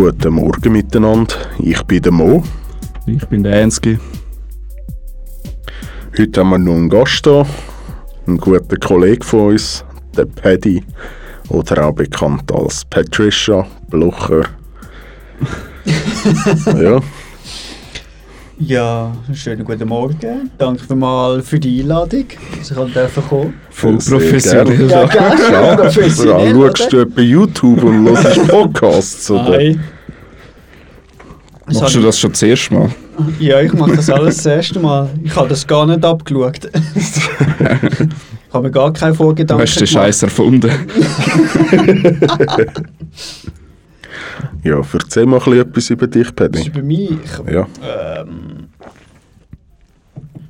Guten Morgen miteinander. Ich bin der Mo. Ich bin der Ensky. Heute haben wir noch einen Gast da, einen guten Kollegen von uns, der Paddy, oder auch bekannt als Patricia Blocher. ja, Ja, schönen guten Morgen. Danke vielmals für die Einladung, dass ich dürfen kommen. Voll professionell. Ja, gerne. ja, professionell, vor allem schaust du bei YouTube und hörst Podcasts, oder? Nein. Das Machst du das schon das erste Mal? Ja, ich mache das alles das erste Mal. Ich habe das gar nicht abgeschaut. ich habe mir gar keine Du Vorgedanken hast den Scheiß erfunden. Ja, erzähl mal etwas über dich, Paddy. über mich. Ja, Ähm,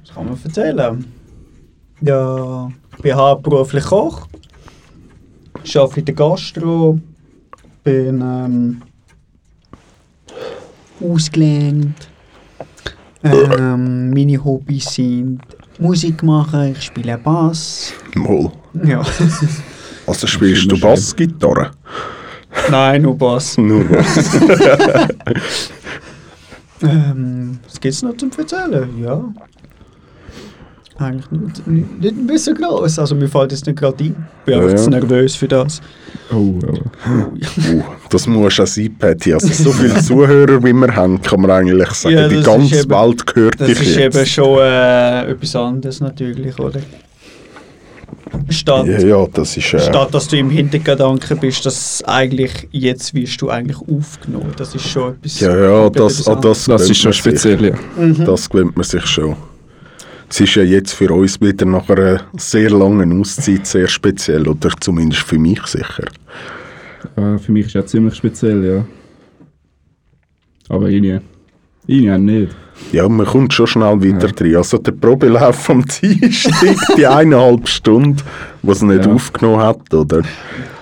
was kann man erzählen? Ja, ich bin hauptberuflich Koch. Arbeite in der Gastro. Bin ähm, ausgelernt. Ähm, meine Hobbys sind Musik machen, ich spiele Bass. mal. Ja. Also spielst du Bassgitarre? Nein, nur Bass. Nur was? Ähm, was gibt es noch zum Erzählen? Ja. Eigentlich nicht, nicht, nicht ein bisschen groß. Also mir fällt es nicht gerade ein. Ich bin Ja, einfach ja. zu nervös für das. Oh, oh. Uh, das muss auch sein, Patty. Also so viele Zuhörer, wie wir haben, kann man eigentlich sagen, die das ganze Welt gehört Das dich ist jetzt. eben schon äh, etwas anderes natürlich, oder? Statt, ja, ja, das ist... Äh, statt dass du im Hintergedanken bist, dass eigentlich jetzt wirst du eigentlich aufgenommen. Das ist schon etwas... ja, ja, das, an das, Das ist schon man sich. speziell, ja. Mhm. Das gewöhnt man sich schon. Es ist ja jetzt für uns wieder nach einer sehr langen Auszeit sehr speziell, oder zumindest für mich sicher. Äh, für mich ist es auch ziemlich speziell, ja. Aber irgendwie, irgendwie auch nicht. Ja, man kommt schon schnell wieder drin. Also der Probelauf vom Dienstag, die eineinhalb Stunden, die es nicht Ja. aufgenommen hat, oder?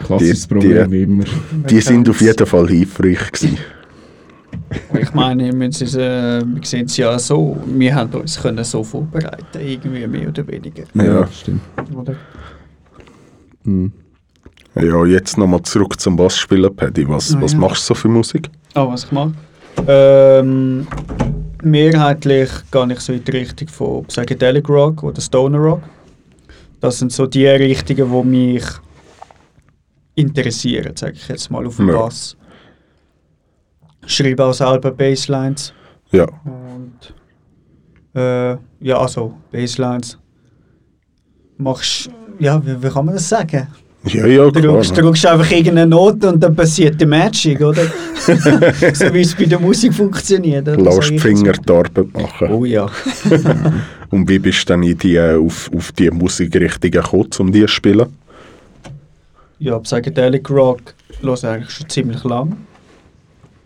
Klassisches Die- Problem, die- wie immer. Die sind auf jeden Fall hilfreich gewesen. Ich meine, wir, müssen es, äh, wir sehen es ja so, wir haben uns können so vorbereiten, irgendwie mehr oder weniger. Ja. stimmt. Oder? Mhm. Ja, jetzt nochmal zurück zum Bassspielen, Paddy. Was, Ah, was ja. machst du so für Musik? Ah, was ich mache? Ähm, mehrheitlich gehe ich so in die Richtung von Psychedelic Rock oder Stoner Rock. Das sind so die Richtungen, die mich interessieren, sage ich jetzt mal auf dem Ja. Bass. Schreibe auch selber Basslines Ja, und äh, ja, also Basslines. Machst, ja, wie, wie kann man das sagen? Ja, ja Du klar. drückst, drückst einfach irgendeine Note und dann passiert die Magic, oder? so wie es bei der Musik funktioniert. oder? Lass die Finger die Arbeit machen. Oh ja. Und wie bist du dann in die, äh, auf, auf die Musikrichtungen gekommen, um die zu spielen? Ja, Psychedelic Rock höre ich eigentlich schon ziemlich lang.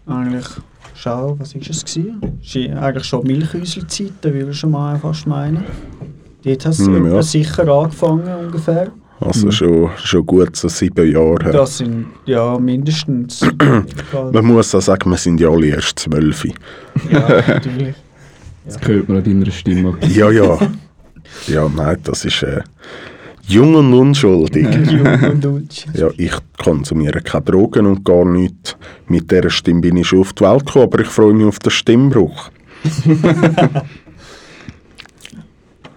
Eigentlich, schau, was ist es gewesen? Es ist eigentlich schon Milchhäusli-Zeiten, würde ich schon mal fast meinen. Dort hast du Hm, ja. sicher angefangen, ungefähr. Also Mhm. schon, schon gut so sieben Jahre her. Das sind, ja, mindestens. Man muss auch sagen, wir sind ja alle erst zwölf. ja, natürlich. Das hört man an deiner Stimme. Ja, ja. Ja, nein, das ist äh, jung und unschuldig. Jung und Dutsch. Ja, ich konsumiere keine Drogen und gar nichts. Mit dieser Stimme bin ich schon auf die Welt gekommen, aber ich freue mich auf den Stimmbruch.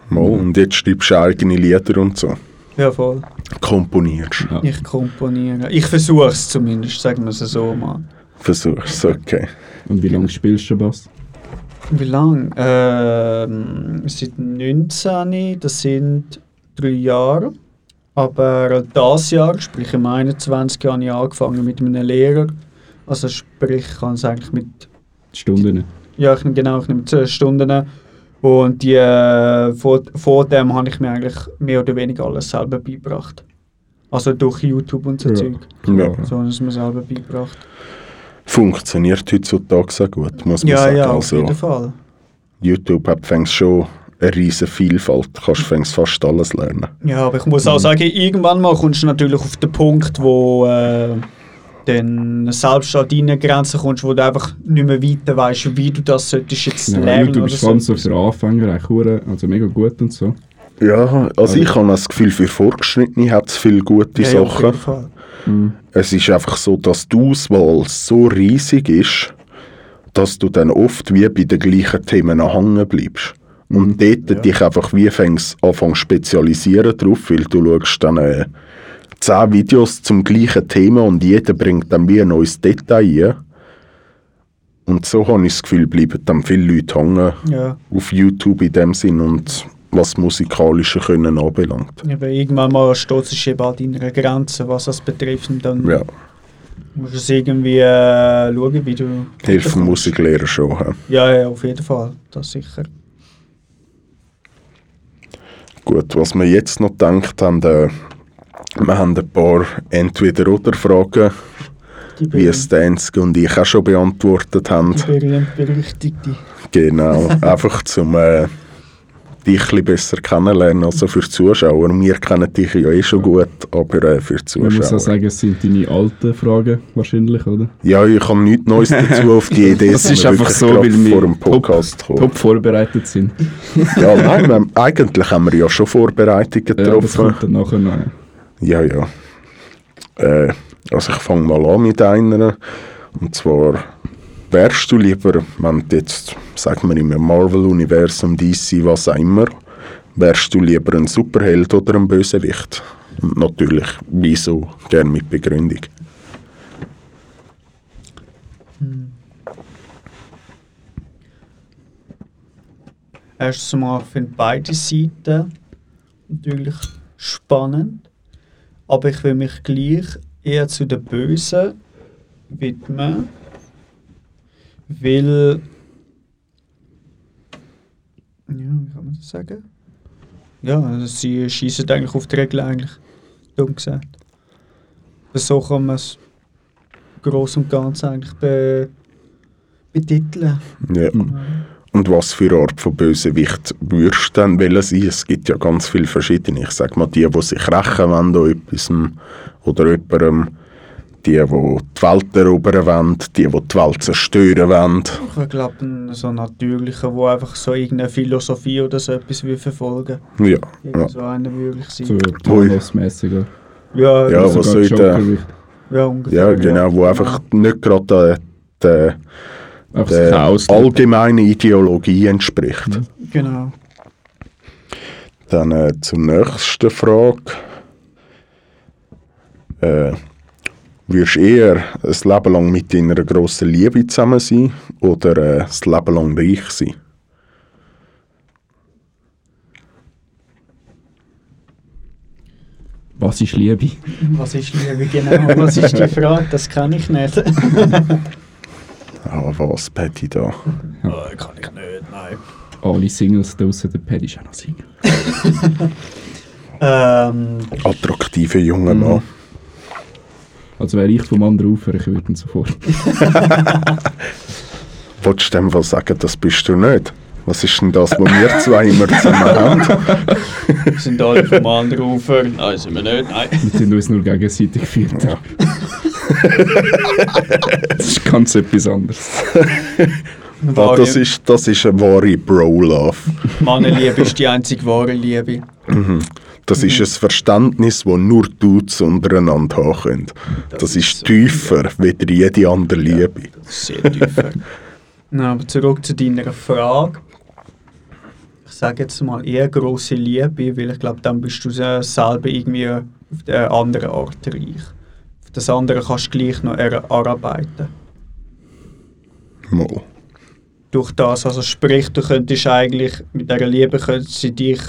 Mal, und jetzt schreibst du eigene Lieder und so. Ja, voll. Komponierst. Ja. Ich komponiere. Ich versuche es zumindest, sagen wir es so mal. Versuchst okay. Und wie lange spielst du schon Bass? Wie lange? Ähm, seit 19, das sind drei Jahre. Aber das Jahr, sprich im 21. habe ich angefangen mit einem Lehrer. Also sprich, ich kann es eigentlich mit, Stunden? ja, ich, genau, ich nehme 10 Stunden. Und die, äh, vor, vor dem habe ich mir eigentlich mehr oder weniger alles selber beigebracht. Also durch YouTube und so Ja. Zeug. Ja. So habe ich es mir selber beigebracht. Funktioniert heutzutage sehr gut, muss man Ja, sagen. ja, auf also, jeden Fall. YouTube hat fängst schon eine riesige Vielfalt. Du kannst fängst fast alles lernen. Ja, aber ich muss auch sagen, irgendwann mal kommst du natürlich auf den Punkt, wo äh, dann selbst an deine Grenzen kommst, wo du einfach nicht mehr weiter weißt, wie du das solltest jetzt Ja, lernen YouTube oder ist vor allem so. für Anfänger eigentlich also mega gut und so. Ja, also ich habe das Gefühl, für Fortgeschrittene hat es viele gute ja, ja, auf Sachen. jeden Fall. Es ist einfach so, dass die Auswahl so riesig ist, dass du dann oft wie bei den gleichen Themen hängen bleibst. Und dort dich einfach wie fängst anfangen spezialisieren drauf, weil du schaust dann äh, zehn Videos zum gleichen Thema und jeder bringt dann wie ein neues Detail ein. Und so habe ich das Gefühl, bleiben dann viele Leute hängen Ja. auf YouTube in dem Sinn und was musikalische Können anbelangt. Aber irgendwann mal steht es eben an deiner Grenze, was das betrifft. Und dann Ja, musst du es irgendwie äh, schauen, wie du. hilft dem Musiklehrer schon. hä? Ja, ja, auf jeden Fall. Das sicher. Gut, was wir jetzt noch gedacht haben, äh, wir haben ein paar Entweder-Oder-Fragen, wie es Danske und ich auch schon beantwortet haben. die berühmt. Genau, einfach zum äh, dich ein besser kennenlernen, also für die Zuschauer. Wir kennen dich ja eh schon gut, aber äh, für die Man muss auch Zuschauer. sagen, es sind deine alten Fragen wahrscheinlich, oder? Ja, ich habe nichts Neues dazu auf die Idee. Das ist einfach so, weil wir vor dem Podcast top, kommen. top vorbereitet sind. Ja, nein, wir, eigentlich haben wir ja schon Vorbereitungen Ja, das getroffen. kommt dann nachher noch. Ja. Ja. Äh, also ich fange mal an mit einer. Und zwar, wärst du lieber, wenn du jetzt, sagen wir im Marvel-Universum, DC, was auch immer, wärst du lieber ein Superheld oder ein Bösewicht? Und natürlich, wieso? Gerne mit Begründung. Erstens mal finde beide Seiten natürlich spannend. Aber ich will mich gleich eher zu den Bösen widmen. Weil. Ja, wie kann man das sagen? Ja, also sie schießen eigentlich auf die Regel eigentlich. Dumm gesagt. So kann man es groß und ganz eigentlich be betiteln. Ja. Und was für Art von Bösewicht würdest du dann wollen sein? Es gibt ja ganz viele verschiedene. Ich sage mal, die, die sich rächen wollen an etwas oder jemandem, die, die die Welt erobern wollen, die, die die Welt zerstören wollen. Ich glaube, ein so natürlicher, der einfach so irgendeine Philosophie oder so etwas will verfolgen Ja, ja. So einer wirklich sein. So oder? Ja, Ja, ja, was soll der- ja, ungefähr. ja, genau, wo einfach nicht gerade der, Einfach der, allgemeinen Ideologie entspricht. Genau. Dann äh, zur nächsten Frage. Äh, würdest du eher ein Leben lang mit deiner grossen Liebe zusammen sein oder äh, ein Leben lang reich sein? Was ist Liebe? Was ist Liebe genau? Was ist die Frage? Das kann ich nicht. Ah, was, Patty, da? oh, kann ich nicht, nein. Alle Singles draussen, der Paddy ist auch noch Single. Ähm, Attraktive junger Mann. Also wäre ich vom anderen Ufer, ich würde ihn sofort. Wolltest du dem Fall sagen, das bist du nicht? Was ist denn das, was wir zwei immer zusammen haben? wir sind alle vom anderen Ufer. Nein, sind wir nicht, nein. Wir sind uns nur gegenseitig geführt. Ja. Das ist ganz etwas anderes. Ah, das, ist, das ist eine wahre Bro-Love. Mannenliebe ist die einzige wahre Liebe. Das ist ein Verständnis, das nur Dudes untereinander haben können. Das, ist so, tiefer, wie jede andere Liebe. Das ist sehr tiefer. Na, aber zurück zu deiner Frage. Ich sage jetzt mal eher große Liebe, weil ich glaube, dann bist du se- selber irgendwie auf der anderen Art reich. Auf das andere kannst du gleich noch erarbeiten. Mal. Durch das, also sprich, du könntest eigentlich mit dieser Liebe sie dich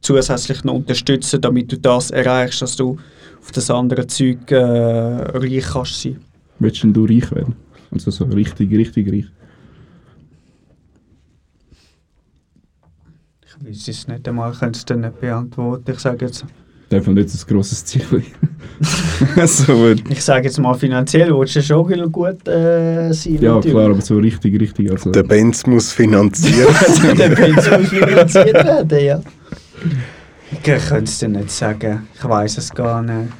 zusätzlich noch unterstützen, damit du das erreichst, dass du auf das andere Zeug äh, reich kannst sein. Willst denn du reich werden? Also so richtig, richtig reich. Ich weiß es nicht einmal, ich könnte es dir nicht beantworten. Ich sage jetzt, Darf man nicht ein grosses Ziel so, äh, ich sage jetzt mal finanziell, willst du schon viel gut äh, sein? ja, natürlich. klar, aber so richtig, richtig. Also, Der Benz muss finanziert sein. Der Benz muss finanziert werden, ja. Ich könnte es dir nicht sagen. Ich weiß es gar nicht.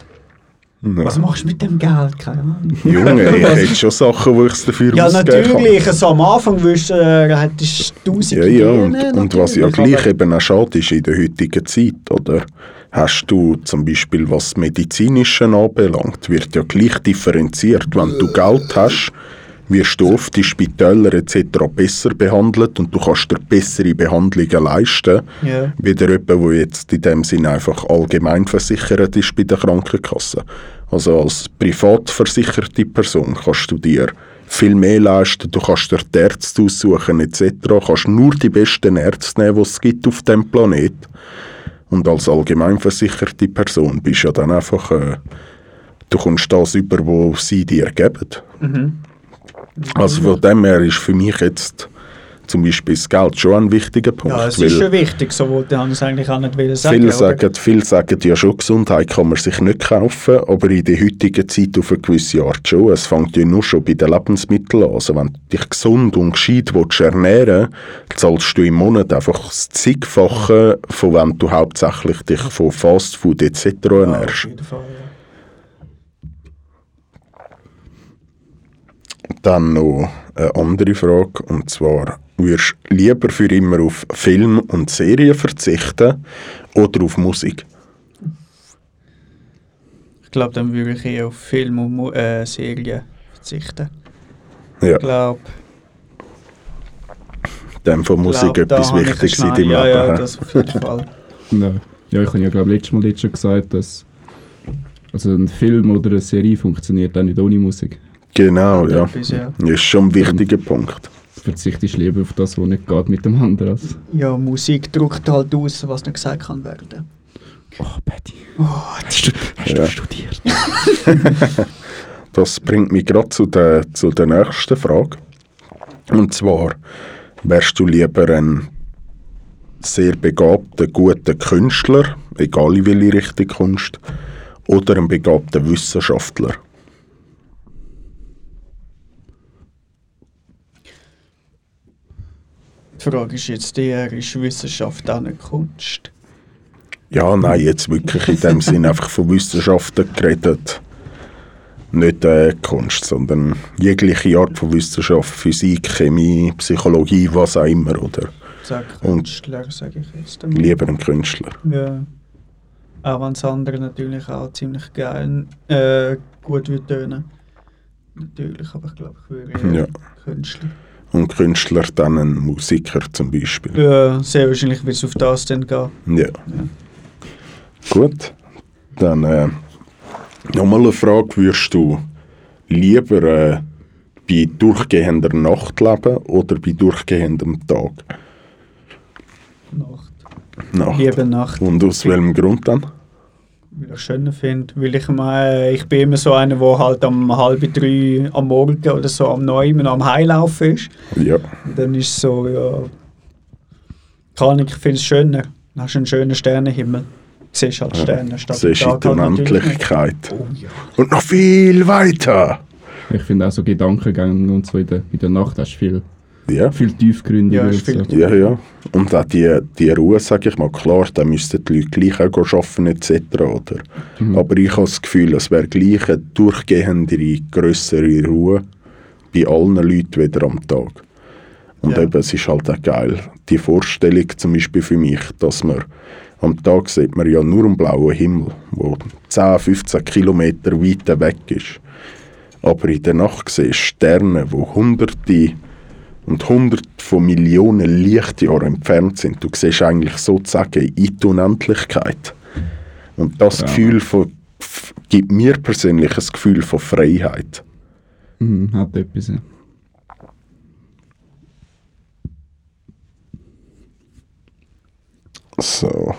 Was machst du mit dem Geld? Keine Ahnung. Junge, ich hätte schon Sachen, wo ich es dafür Ja, ausgeben kann. natürlich. So am Anfang du, äh, hättest du tausend Ja, ja, und, Ideen, und was ja gleich eben auch schade ist in der heutigen Zeit, oder? Hast du zum Beispiel, was das Medizinische anbelangt, wird ja gleich differenziert. Wenn du Geld hast, wirst du oft in Spitälern etc. besser behandelt und du kannst dir bessere Behandlungen leisten, Ja. wie der jemand, der jetzt in dem Sinne einfach allgemein versichert ist bei der Krankenkasse. Also als privat versicherte Person kannst du dir viel mehr leisten, du kannst dir die Ärzte aussuchen etc. kannst nur die besten Ärzte nehmen, die es gibt auf dem Planet. Und als allgemein versicherte Person bist du ja dann einfach, äh, du kommst das über, was sie dir geben. Also von dem her ist für mich jetzt zum Beispiel das Geld schon ein wichtiger Punkt. Ja, es ist schon wichtig, so wollte ich es eigentlich auch nicht wollen sagen. Viele oder? sagen, viele sagen ja schon, Gesundheit kann man sich nicht kaufen, aber in der heutigen Zeit auf eine gewisse Art schon. Es fängt ja nur schon bei den Lebensmitteln an. Also wenn du dich gesund und gescheit willst ernähren willst, zahlst du im Monat einfach das zigfache, von wenn du hauptsächlich dich von Fastfood etc. Ja, auf ernährst. jeden Fall, ja. Dann noch eine andere Frage, und zwar, würdest du lieber für immer auf Film und Serien verzichten oder auf Musik? Ich glaube, dann würde ich eher auf Film und Mu- äh, Serien verzichten. Ja, Ich glaube, dann von Musik glaub, etwas Wichtiges in deinem ja, Leben. Ja, das auf jeden Fall. Ja, ja ich habe ja glaube letztes Mal jetzt schon gesagt, dass also ein Film oder eine Serie funktioniert auch nicht ohne Musik. Genau, ja. Ja. Das ist schon ein wichtiger Punkt. Verzichtest lieber auf das, was nicht geht mit dem anderen. Als ja, Musik drückt halt aus, was nicht gesagt kann werden. oh, Betty, Oh, hast du, hast Ja. du studiert? Das bringt mich gerade zu der, zu der nächsten Frage. Und zwar, wärst du lieber ein sehr begabter, guter Künstler, egal in welche Richtung kommst, oder ein begabter Wissenschaftler? Die Frage ist jetzt eher, ist Wissenschaft auch eine Kunst? Ja, nein, jetzt wirklich in dem Sinn einfach von Wissenschaften geredet. Nicht äh, Kunst, sondern jegliche Art von Wissenschaft, Physik, Chemie, Psychologie, was auch immer, oder? Sag Und- Künstler, sage ich jetzt. einmal. Lieber ein Künstler. Ja. Auch wenn das andere natürlich auch ziemlich geil, äh, gut wird tönen. Natürlich, aber ich glaube, ich würde Ja. Künstler. Und Künstler dann ein Musiker zum Beispiel. Ja, sehr wahrscheinlich wird es auf das dann gehen. Ja. Gut. Dann äh, nochmal eine Frage. Würdest du lieber äh, bei durchgehender Nacht leben oder bei durchgehendem Tag? Nacht. Nacht. Liebe Nacht. Und aus welchem Grund dann? Weil ich es schöner finde. Weil ich meine, ich bin immer so einer, der halt um halb drei am Morgen oder so am neun am Heilaufen ist. Ja. Und dann ist es so, ja. Kann ich, ich finde es schöner. Dann hast du einen schönen Sternenhimmel. Du siehst halt Sterne statt Siehst du Tag die halt. Unendlichkeit. Oh ja. Und noch viel weiter. Ich finde auch so Gedankengänge und so in der, in der Nacht hast du viel, Ja. viel tiefgründiger. Ja, viel so. Ja, ja. Und auch die, die Ruhe, sage ich mal, klar, da müssten die Leute gleich auch arbeiten etc. Oder? Mhm. Aber ich habe das Gefühl, es wäre gleich eine durchgehendere, grössere Ruhe bei allen Leuten wieder am Tag. Und Ja. eben, es ist halt auch geil, die Vorstellung zum Beispiel für mich, dass man am Tag sieht man ja nur einen blauen Himmel, wo 10, 15 Kilometer weit weg ist. Aber in der Nacht siehst du Sterne, wo hunderte und hunderte von Millionen Lichtjahren entfernt sind. Du siehst eigentlich sozusagen in die Unendlichkeit. Und das Ja. Gefühl von, gibt mir persönlich ein Gefühl von Freiheit. Mhm, hat etwas. Ja. So.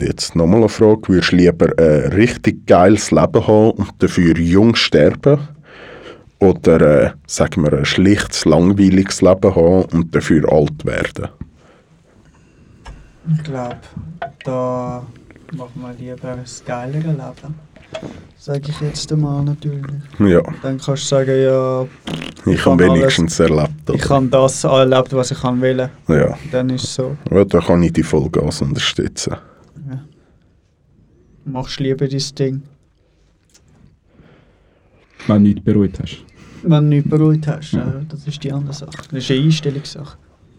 Jetzt nochmal eine Frage. Würdest du lieber ein richtig geiles Leben haben und dafür jung sterben? Oder, äh, sagen wir, ein schlichtes, langweiliges Leben haben und dafür alt werden? Ich glaube, da machen wir lieber ein geilere Leben. Sage ich jetzt einmal natürlich. Ja, Dann kannst du sagen, ja, ich kann habe alles- wenigstens erlebt. ich Oder? habe das erlebt, was ich kann wollen. Ja. Dann ist es so. ja, da kann ich die Vollgas unterstützen. Ja. machst lieber dein Ding. Wenn du nichts bereut hast. Wenn du nichts bereut hast, äh, das ist die andere Sache. Das ist eine Einstellungssache.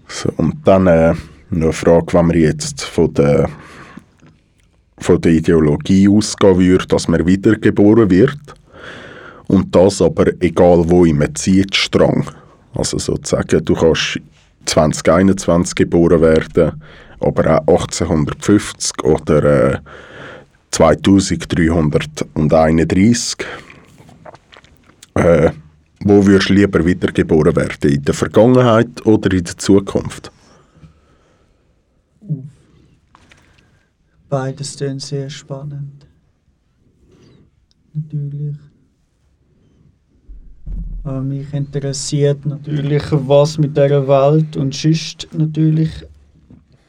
So, und dann äh, noch eine Frage, wenn man jetzt von der, von der Ideologie ausgehen würde, dass man wiedergeboren wird. Und das aber egal wo im Zeitstrang. Also sozusagen, du kannst 2021 geboren werden, aber auch 1850 oder äh, 2331. Äh, wo würdest du lieber wiedergeboren werden? In der Vergangenheit oder in der Zukunft? Beides sind sehr spannend. Natürlich. Aber mich interessiert natürlich, was mit dieser Welt und sonst natürlich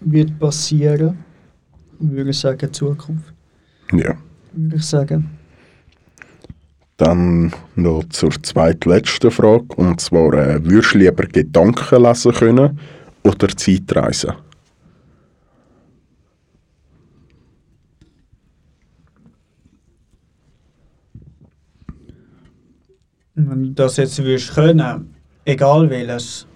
wird passieren. Ich würde sagen Zukunft. Ja. Würde ich sagen. Dann noch zur zweitletzten Frage. Und zwar, äh, würdest du lieber Gedanken lesen können oder Zeitreisen? Wenn du das jetzt würdest können, egal welches,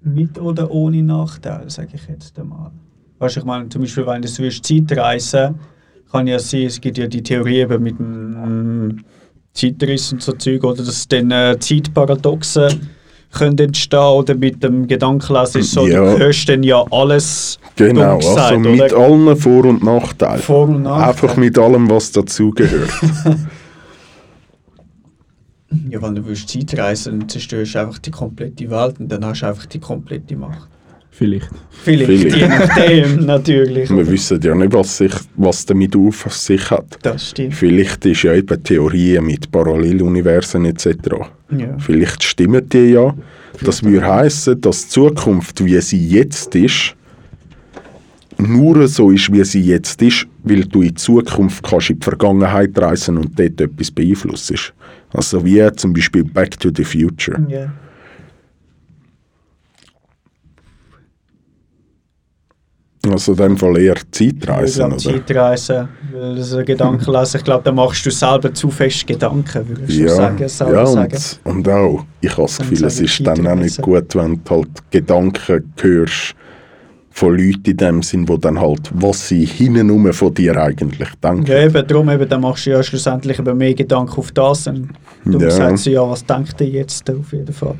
mit oder ohne Nachteil, sage ich jetzt einmal. Weißt du, ich meine, zum Beispiel, wenn du würdest Zeitreisen, kann ja sein, es gibt ja die Theorie eben mit dem Zeitriss und so Zeug, oder dass dann äh, Zeitparadoxen können entstehen oder mit dem Gedankenlesen ist so, Ja. du hörst dann ja alles Genau, dumm gesagt, also mit oder? allen Vor- und Nachteilen. Vor- und Nachteile. Einfach mit allem, was dazugehört. Ja, wenn du willst Zeitreisen, dann zerstörst du einfach die komplette Welt und dann hast du einfach die komplette Macht. Vielleicht. Vielleicht, Vielleicht. je nachdem, natürlich. Wir wissen ja nicht, was, sich, was damit auf sich hat. Das stimmt. Vielleicht ist ja eben Theorien mit Paralleluniversen etc. Ja. Vielleicht stimmen die ja. Das würde heißen, dass die Zukunft, wie sie jetzt ist, nur so ist, wie sie jetzt ist, weil du in die Zukunft kannst in die Vergangenheit reisen und dort etwas beeinflussen. Also wie zum Beispiel Back to the Future. Ja. Also in dem Fall eher Zeitreisen, ich glaube, oder? Zeitreisen, weil das ein Gedankenlesen, ich glaube, da machst du selber zu fest Gedanken, würde ich schon Ja, sagen. Selber ja sagen. und, und auch, ich habe das Gefühl, es ist dann auch nicht gut, wenn du halt Gedanken hörst von Leuten in dem Sinn, wo dann halt, was sie hinten von dir eigentlich denken. Ja, eben, darum eben, dann machst du ja schlussendlich eben mehr Gedanken auf das und du Ja. sagst ja, was denkt ihr jetzt auf jeden Fall?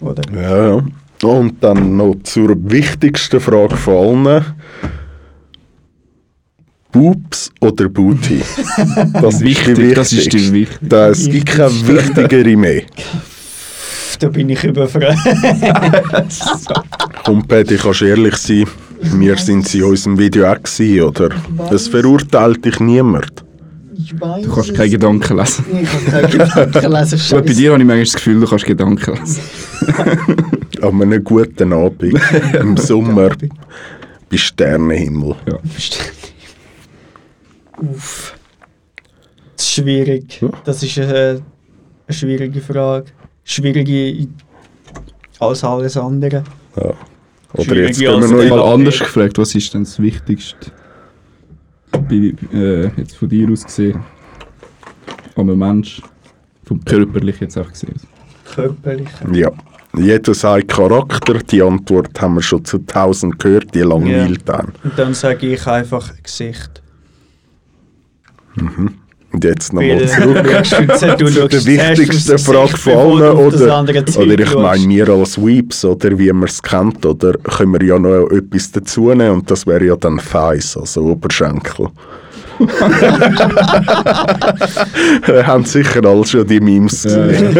Oder? Ja, ja. Und dann noch zur wichtigsten Frage von allen. Boobs oder Booty? Das ist die Wichtig, das ist die wichtigste. wichtig. Da- Es gibt keine wichtigere mehr. Da bin ich überfragt. Komm, Paddy, kannst ehrlich sein? Wir sind sie in unserem Video auch gewesen, oder? Es verurteilt dich niemand. Du kannst keine Gedanken lesen. Ich kann keine Gedanken lesen. Bei dir habe ich manchmal das Gefühl, du kannst Gedanken lesen. An einem guten Abend im Sommer bei Sternenhimmel. Ja. Uff. Das ist schwierig. Das ist eine, eine schwierige Frage. Schwierige als alles andere. Ja. Oder Schwierige jetzt gehen wir noch Mal anders gefragt, was ist denn das Wichtigste, bei, äh, jetzt von dir aus gesehen, an einem Mensch, vom körperlich jetzt auch gesehen? Körperlich. Ja. Jeder sagt Charakter, die Antwort haben wir schon zu tausend gehört, die langweilt dann. Und dann sage ich einfach Gesicht. Und jetzt nochmal zurück. schaust wichtigsten erstens Frage von allen. Oder, oder ich meine, wir als Weeps, oder wie man es kennt, oder können wir ja noch etwas dazu nehmen und das wäre ja dann Thighs, also Oberschenkel. Wir haben sicher alle schon die Memes gesehen.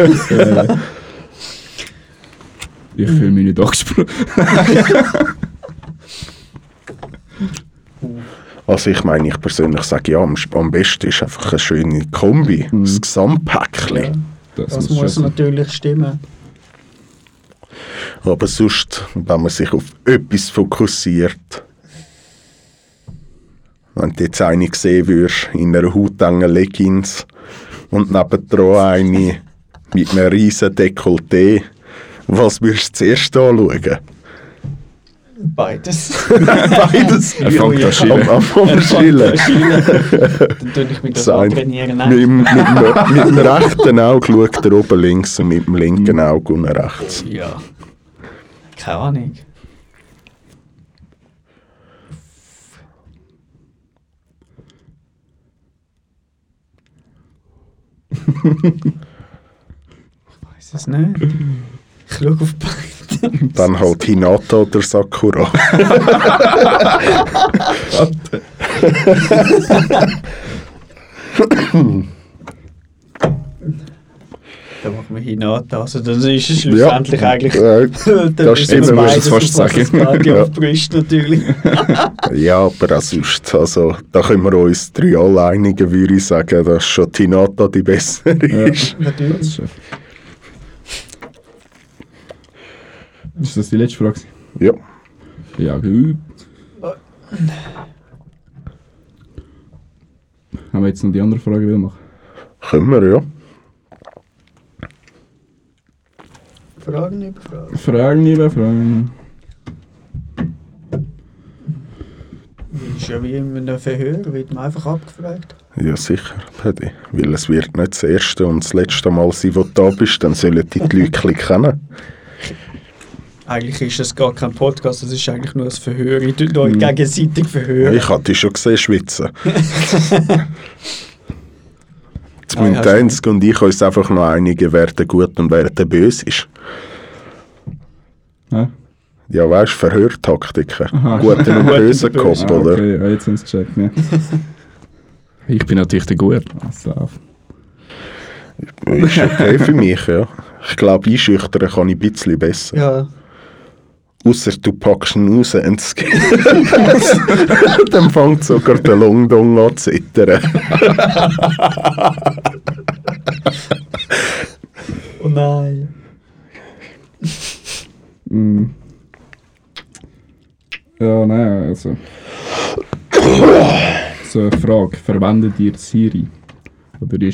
Ich fühle mich nicht angesprochen. Also ich meine, ich persönlich sage ja, am, am besten ist einfach eine schöne Kombi, das Gesamtpäckchen. Ja, Das, das muss muss natürlich stimmen. Aber sonst, wenn man sich auf etwas fokussiert, wenn du jetzt eine sehen würdest, in einer hautengen Leggings und nebendran eine mit einem riesen Dekolleté, was würdest du zuerst anschauen? Beides. Beides. Er fängt an Am Schillen. Anfang Er Schillen. Dann tue ich mich das Sein. trainieren. Mit, dem- mit, dem- mit dem rechten Auge schaut er oben links und mit dem linken Auge unten rechts. Ja. Keine Ahnung. ich weiß es nicht. Ich schaue auf beide. Dann halt Hinata oder Sakura. Da machen wir Hinata. Also dann ist schlussendlich eigentlich... Äh, dann das müssen stimmt, wir beides es fast das sagen. Party Ja. auf natürlich. Ja, aber auch sonst, also, da können wir uns drei alle einigen, würde ich sagen, dass schon die Hinata die bessere Ja. ist. Natürlich. Ist das die letzte Frage? Ja. Ja, gut. Haben wir jetzt noch die andere Frage wieder machen? Können wir, ja. Fragen über Fragen. Fragen über Fragen. Ist ja wie in einem Verhör, wird man einfach abgefragt. Ja, sicher, Paddy. Weil es wird nicht das erste und das letzte Mal sein, wo du da bist, dann sollen die die Leute kennen. Eigentlich ist es gar kein Podcast, es ist eigentlich nur ein Verhör. Ich tue euch gegenseitig verhören. Ich hatte dich schon gesehen schwitzen. Jetzt Ah, Einzige und ich uns einfach noch einigen, wer der gut und wer der böse ist. Ja? Ja, weißt du, Verhörtaktiken. Guten und bösen Kopf, Ah, oder? okay, jetzt haben sie es gecheckt, ja. Ich bin natürlich der Gut. Was läuft? Ist okay für mich, ja. Ich glaube, einschüchtern kann ich ein bisschen besser. Ja, Ausser du packst ihn raus und es geht. Dann fängt sogar der Longdong an zu zittern. oh nein. Mm. Ja, nein, also. So eine Frage. Verwendet ihr Siri? Oder die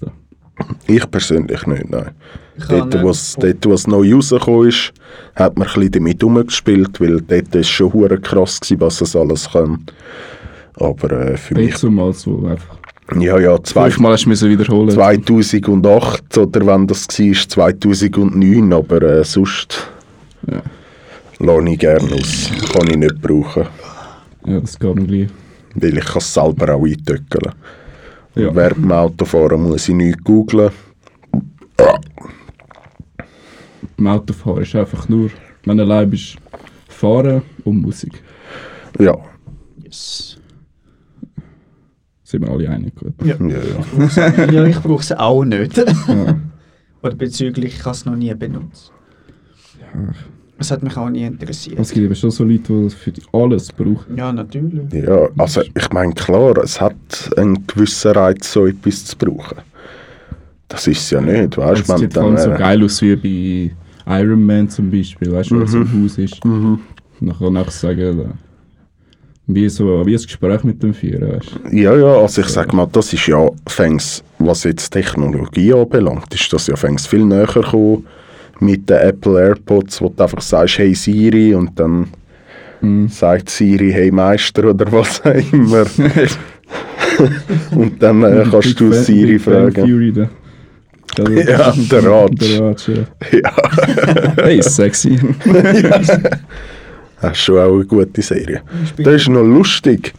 da? Ich persönlich nicht, nein. Ich kann Dort, was, dort, was neu rausgekommen ist, hat man ein bisschen damit rumgespielt, weil dort ist schon hure krass gewesen, was es alles kann. Aber äh, für mich, Dazu mal so einfach. ja, ja, zwei, hast du wiederholen. 2008 oder wenn das war, 2009, aber äh, sonst Ja. lasse ich gerne aus. Kann ich nicht brauchen, Ja, das geht mir gleich. weil ich kann es selber auch eintöckeln. Ja. Während dem Autofahren muss ich nichts googlen. Im Autofahren ist einfach nur, wenn du allein bist, fahren und Musik. Ja, Yes. Sind wir alle einig, gut. Ja. ja, ja. ja, ich brauche es auch nicht. Ja. Oder bezüglich, ich habe es noch nie benutzt. Es hat mich auch nie interessiert. Es gibt eben schon so Leute, die das für alles brauchen. Ja, natürlich. Ja, also ich meine, klar, es hat einen gewissen Reiz, so etwas zu brauchen. Das ist es ja nicht, weißt Es du, wenn sieht vor allem dann... so äh, geil aus wie bei Iron Man zum Beispiel, weißt du, Mhm. ein Haus ist. Dann kann ich sagen, da- wie, so, wie ein Gespräch mit dem Führer, weißt du. Ja, ja, also ich sag mal, das ist ja fängs, was jetzt Technologie anbelangt, ist das ja fängs viel näher gekommen mit den Apple AirPods, wo du einfach sagst, hey Siri und dann Mhm. sagt Siri, hey Meister oder was auch immer. und dann äh, kannst du Siri Big Bang fragen. Theory, da. Ja, der Ratsch. Der Ratsch, ja. Ja, Hey, sexy. das ist schon auch eine gute Serie. Das ist noch lustig.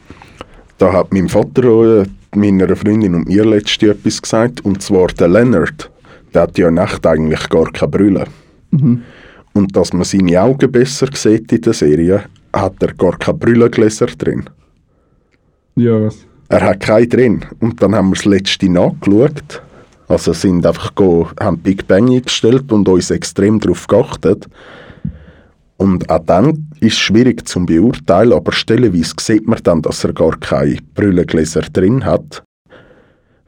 Da hat mein Vater äh, meiner Freundin und mir letztens etwas gesagt, und zwar der Leonard. Der hat ja Nacht eigentlich gar keine Brille. Und dass man seine Augen besser sieht in der Serie, hat er gar keine Brillengläser drin. ja, was? Er hat keine drin. Und dann haben wir das letzte nachgeschaut. Also sind einfach go, haben Big Bang eingestellt und uns extrem darauf geachtet. Und auch dann ist es schwierig zu beurteilen, aber stellenweise sieht man dann, dass er gar keine Brillengläser drin hat.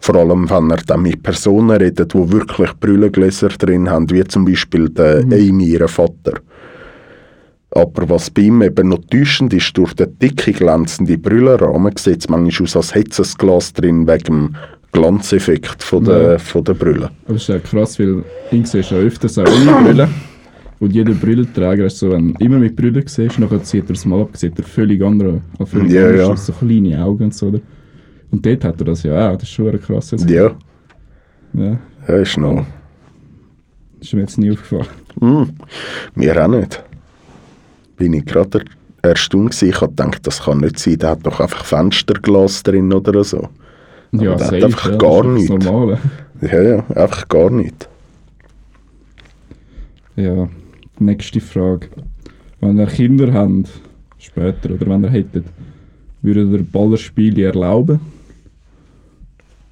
Vor allem, wenn er dann mit Personen redet, die wirklich Brillengläser drin haben, wie zum Beispiel der Amy, ihr Vater. Aber was bei ihm eben noch täuschend ist, durch den dicke glänzende Brillenrahmen sieht es manchmal aus, als hätte es ein Glas drin wegen dem Glanzeffekt von der, Ja. von der Brille. Aber es ist ja krass, weil siehst du ja öfters auch ohne Brille. Und jeder Brillenträger ist so, wenn du immer mit Brille siehst, dann zieht er es mal ab, sieht er völlig andere, völlig Ja, anders ja. so kleine Augen und so. Oder? Und dort hat er das ja auch, das ist schon eine krasse Sache. Ja, ja. das ist noch. Das ist mir jetzt nie aufgefallen. Hm, mir auch nicht. Bin ich gerade er- erstaunt gewesen. Ich habe gedacht, das kann nicht sein, der hat doch einfach Fensterglas drin oder so. Aber ja, der hat safe, einfach ja, gar das ist nichts. das Normale. Ja, ja, einfach gar nicht. Ja, nächste Frage. Wenn ihr Kinder habt, später, oder wenn ihr hättet, würdet ihr Ballerspiele erlauben?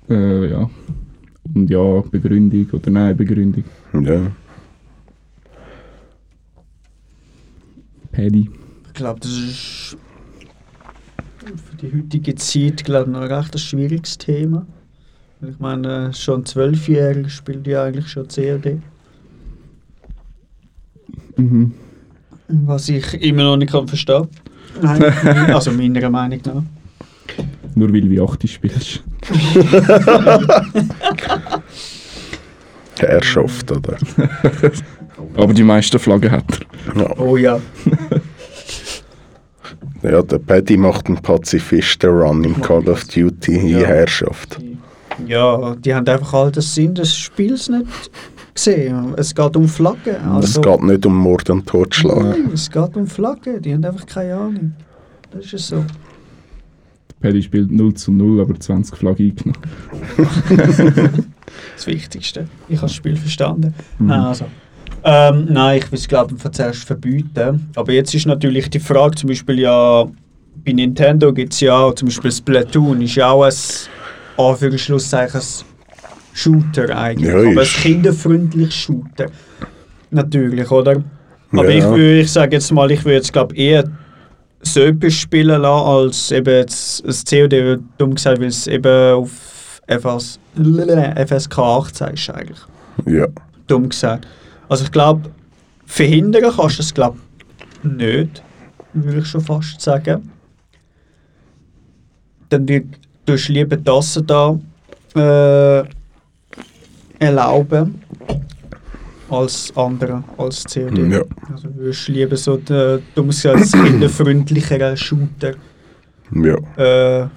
Äh, ja. Und ja, Begründung oder nein, Begründung. Ja. Paddy. Ich glaube, das ist für die heutige Zeit glaube ich, noch ein recht ein schwieriges Thema. Ich meine, schon ein Zwölfjähriger spielt ja eigentlich schon COD. Mhm. Was ich immer noch nicht kann verstehen kann. Also meiner Meinung nach. Nur weil du wie 8 spielst. Herrschaft, oder? Aber die meisten Flaggen hat er. Ja. Oh ja. ja, der Paddy macht einen Pazifisten-Run im Call of Duty in Ja. Herrschaft. Ja, die haben einfach all den Sinn des Spiels nicht gesehen. Es geht um Flaggen. es Also, geht nicht um Mord und Totschlag. Nein, es geht um Flaggen. Die haben einfach keine Ahnung. Das ist es so. Paddy spielt 0 zu 0, aber 20 Flaggen eingenommen. Das Wichtigste. Ich habe das Spiel verstanden. Nein, also. Ähm, nein, ich will es glaube ich zuerst verbieten. Aber jetzt ist natürlich die Frage, zum Beispiel ja, bei Nintendo gibt es ja auch, zum Beispiel Splatoon ist ja auch ein Anführungsschlusszeichen ein Shooter eigentlich. Ja, aber ein kinderfreundliches Shooter. Natürlich, oder? Aber Ja. ich, würde- ich sage jetzt mal, ich würde jetzt glaube eher so etwas spielen lassen, als eben ein COD, dumm gesagt, weil es eben auf FS, FSK 18 ist eigentlich. Ja. Dumm gesagt. Also ich glaube, verhindern kannst du es glaube nicht, würde ich schon fast sagen. Dann tust du lieber das da äh, erlauben als andere, als COD. Ja. Also würdest du lieber so den, dumm gesagt, kinderfreundlicheren Shooter Ja. äh,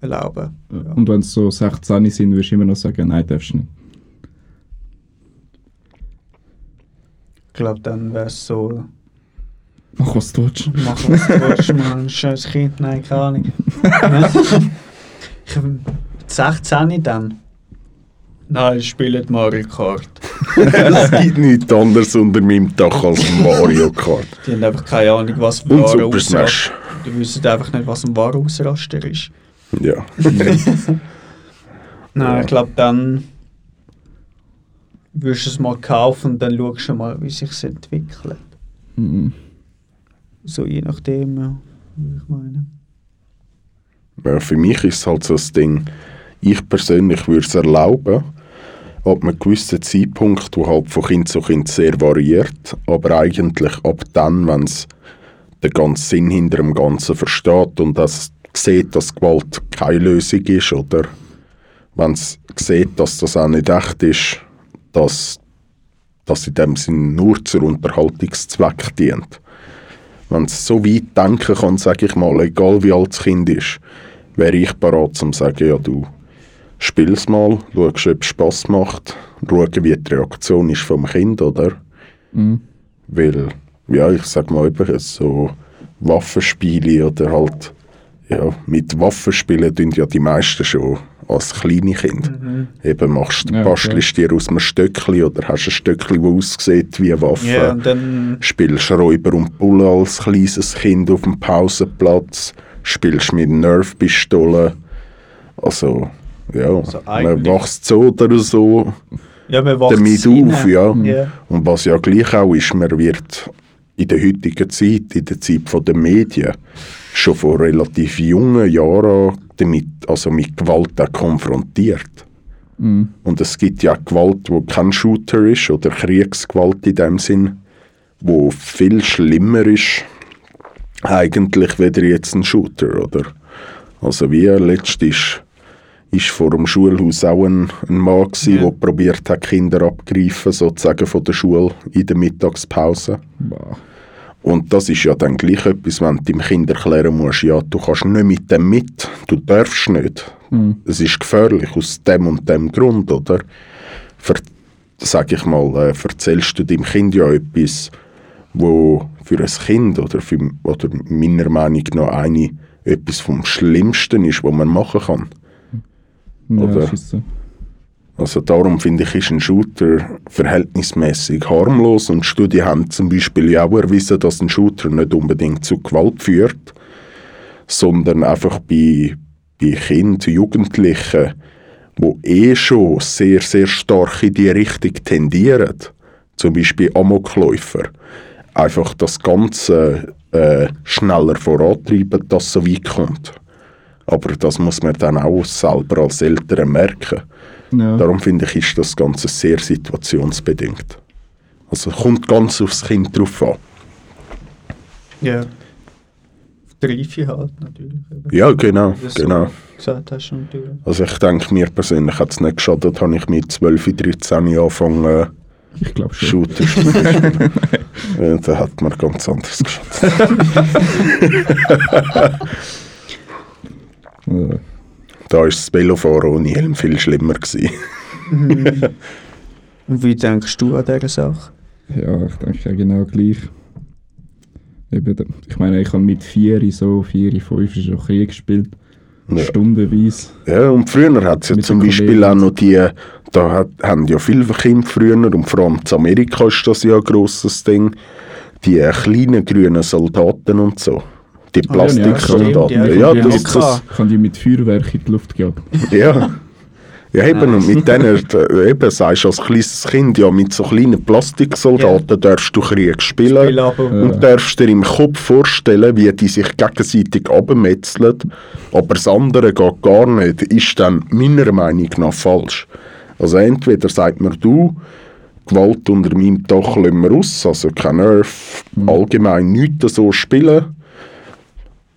erlauben. Ja. Und wenn es so 16 sind, würdest du immer noch sagen, nein, darfst du nicht. Ich glaube, dann wäre es so, Mach was du willst. mach was du willst, man, ein schönes Kind, nein, keine Ahnung. Ne? ich, 16 dann? Nein, spielt Mario Kart. es gibt nichts anderes unter meinem Dach als Mario Kart. Die haben einfach keine Ahnung, was ein Und Super Smash. Die wissen einfach nicht, was ein wahrer Ausraster ist. Ja. Nein, ich glaube, dann würdest du es mal kaufen und dann schaust du mal, wie sich es entwickelt. Mhm. So je nachdem, ja, wie ich meine. ja. Für mich ist es halt so das Ding, ich persönlich würde es erlauben, ab einem gewissen Zeitpunkt, wo halt von Kind zu Kind sehr variiert, aber eigentlich ab dann, wenn es den ganzen Sinn hinter dem Ganzen versteht und das sieht, dass Gewalt keine Lösung ist oder wenn es sieht, dass das auch nicht echt ist, dass das in dem Sinn nur zur Unterhaltungszweck dient. Wenn es so weit denken kann, sage ich mal, egal wie alt das Kind ist, wäre ich bereit, zu sagen, ja du, spiel's mal, schau, ob es Spass macht, schau, wie die Reaktion ist vom Kind, oder? Mhm. Weil, ja, ich sag mal eben, so Waffenspiele oder halt, ja, mit Waffenspielen tun ja die meisten schon als kleine Kind. Eben machst du, Ja, bastelst dir aus einem Stöckli oder hast ein Stöckli, das aussieht wie eine Waffe. Und dann Spielst Räuber und Bulle als kleines Kind auf dem Pausenplatz, spielst mit Nerfpistolen. Also, ja, Also man wächst so oder so ja, man damit rein. auf, ja. Ja. Und was ja gleich auch ist, man wird in der heutigen Zeit, in der Zeit den Medien, schon von relativ jungen Jahren an damit, also mit Gewalt auch konfrontiert. Mhm. Und es gibt ja Gewalt, wo kein Shooter ist, oder Kriegsgewalt in dem Sinn, wo viel schlimmer ist, eigentlich, weder jetzt ein Shooter, oder? Also wie letzt ist vor dem Schulhaus auch ein, ein Mann gewesen, Ja. der probiert hat, Kinder abgreifen, sozusagen von der Schule in der Mittagspause. Boah. Und das ist ja dann gleich etwas, wenn du dem Kind erklären musst, ja, du kannst nicht mit dem mit, du darfst nicht. Mhm. Es ist gefährlich aus dem und dem Grund, oder? Ver, sag ich mal, äh, erzählst du dem Kind ja etwas, wo für ein Kind oder, für, oder meiner Meinung nach eine, etwas vom Schlimmsten ist, was man machen kann. Ja. Also darum finde ich, ist ein Shooter verhältnismäßig harmlos und Studien haben zum Beispiel ja auch erwiesen, dass ein Shooter nicht unbedingt zu Gewalt führt, sondern einfach bei, bei Kindern, Jugendlichen, wo eh schon sehr, sehr stark in die Richtung tendieren, zum Beispiel Amokläufer, einfach das Ganze äh, schneller vorantreiben, dass es so weit kommt. Aber das muss man dann auch selber als Eltern merken. Ja. Darum finde ich, ist das Ganze sehr situationsbedingt. Also kommt ganz aufs Kind drauf an. Ja. Die Reife halt natürlich. Ja, genau, genau. gesagt hast natürlich. Also ich denke, mir persönlich hat es nicht geschadet, habe ich mit 12, 13 Jahren angefangen, Ich glaube schon. Shooter zu spielen. ja, da hat man ganz anders geschaut. Da war das Velofahren ohne Helm viel schlimmer. Gewesen. Und wie denkst du an diese Sache? Ja, ich denke ja genau gleich. Eben, ich meine, ich habe mit 4, so 4, 5 schon Krieg gespielt. Ja. Stundenweise. Ja, und früher hat es ja zum Beispiel Kollegen. auch noch die, da hat, haben ja viele Kinder früher, und vor allem in Amerika ist das ja ein grosses Ding, die kleinen grünen Soldaten und so. Die Ah, ja, ja, Plastiksoldaten. stimmt, ja, ja, das, ja. das, Ich habe die mit Feuerwerk in die Luft gejagt. ja. Ja, eben, und mit denen, äh, eben, sagst du als kleines Kind, ja, mit so kleinen Plastiksoldaten darfst du Krieg spielen. Spiel. Und darfst dir im Kopf vorstellen, wie die sich gegenseitig abmetzeln, aber das andere geht gar nicht, ist dann meiner Meinung nach falsch. Also entweder sagt man, du, Gewalt unter meinem Dach lassen wir aus, also kein Nerf, allgemein nichts so spielen.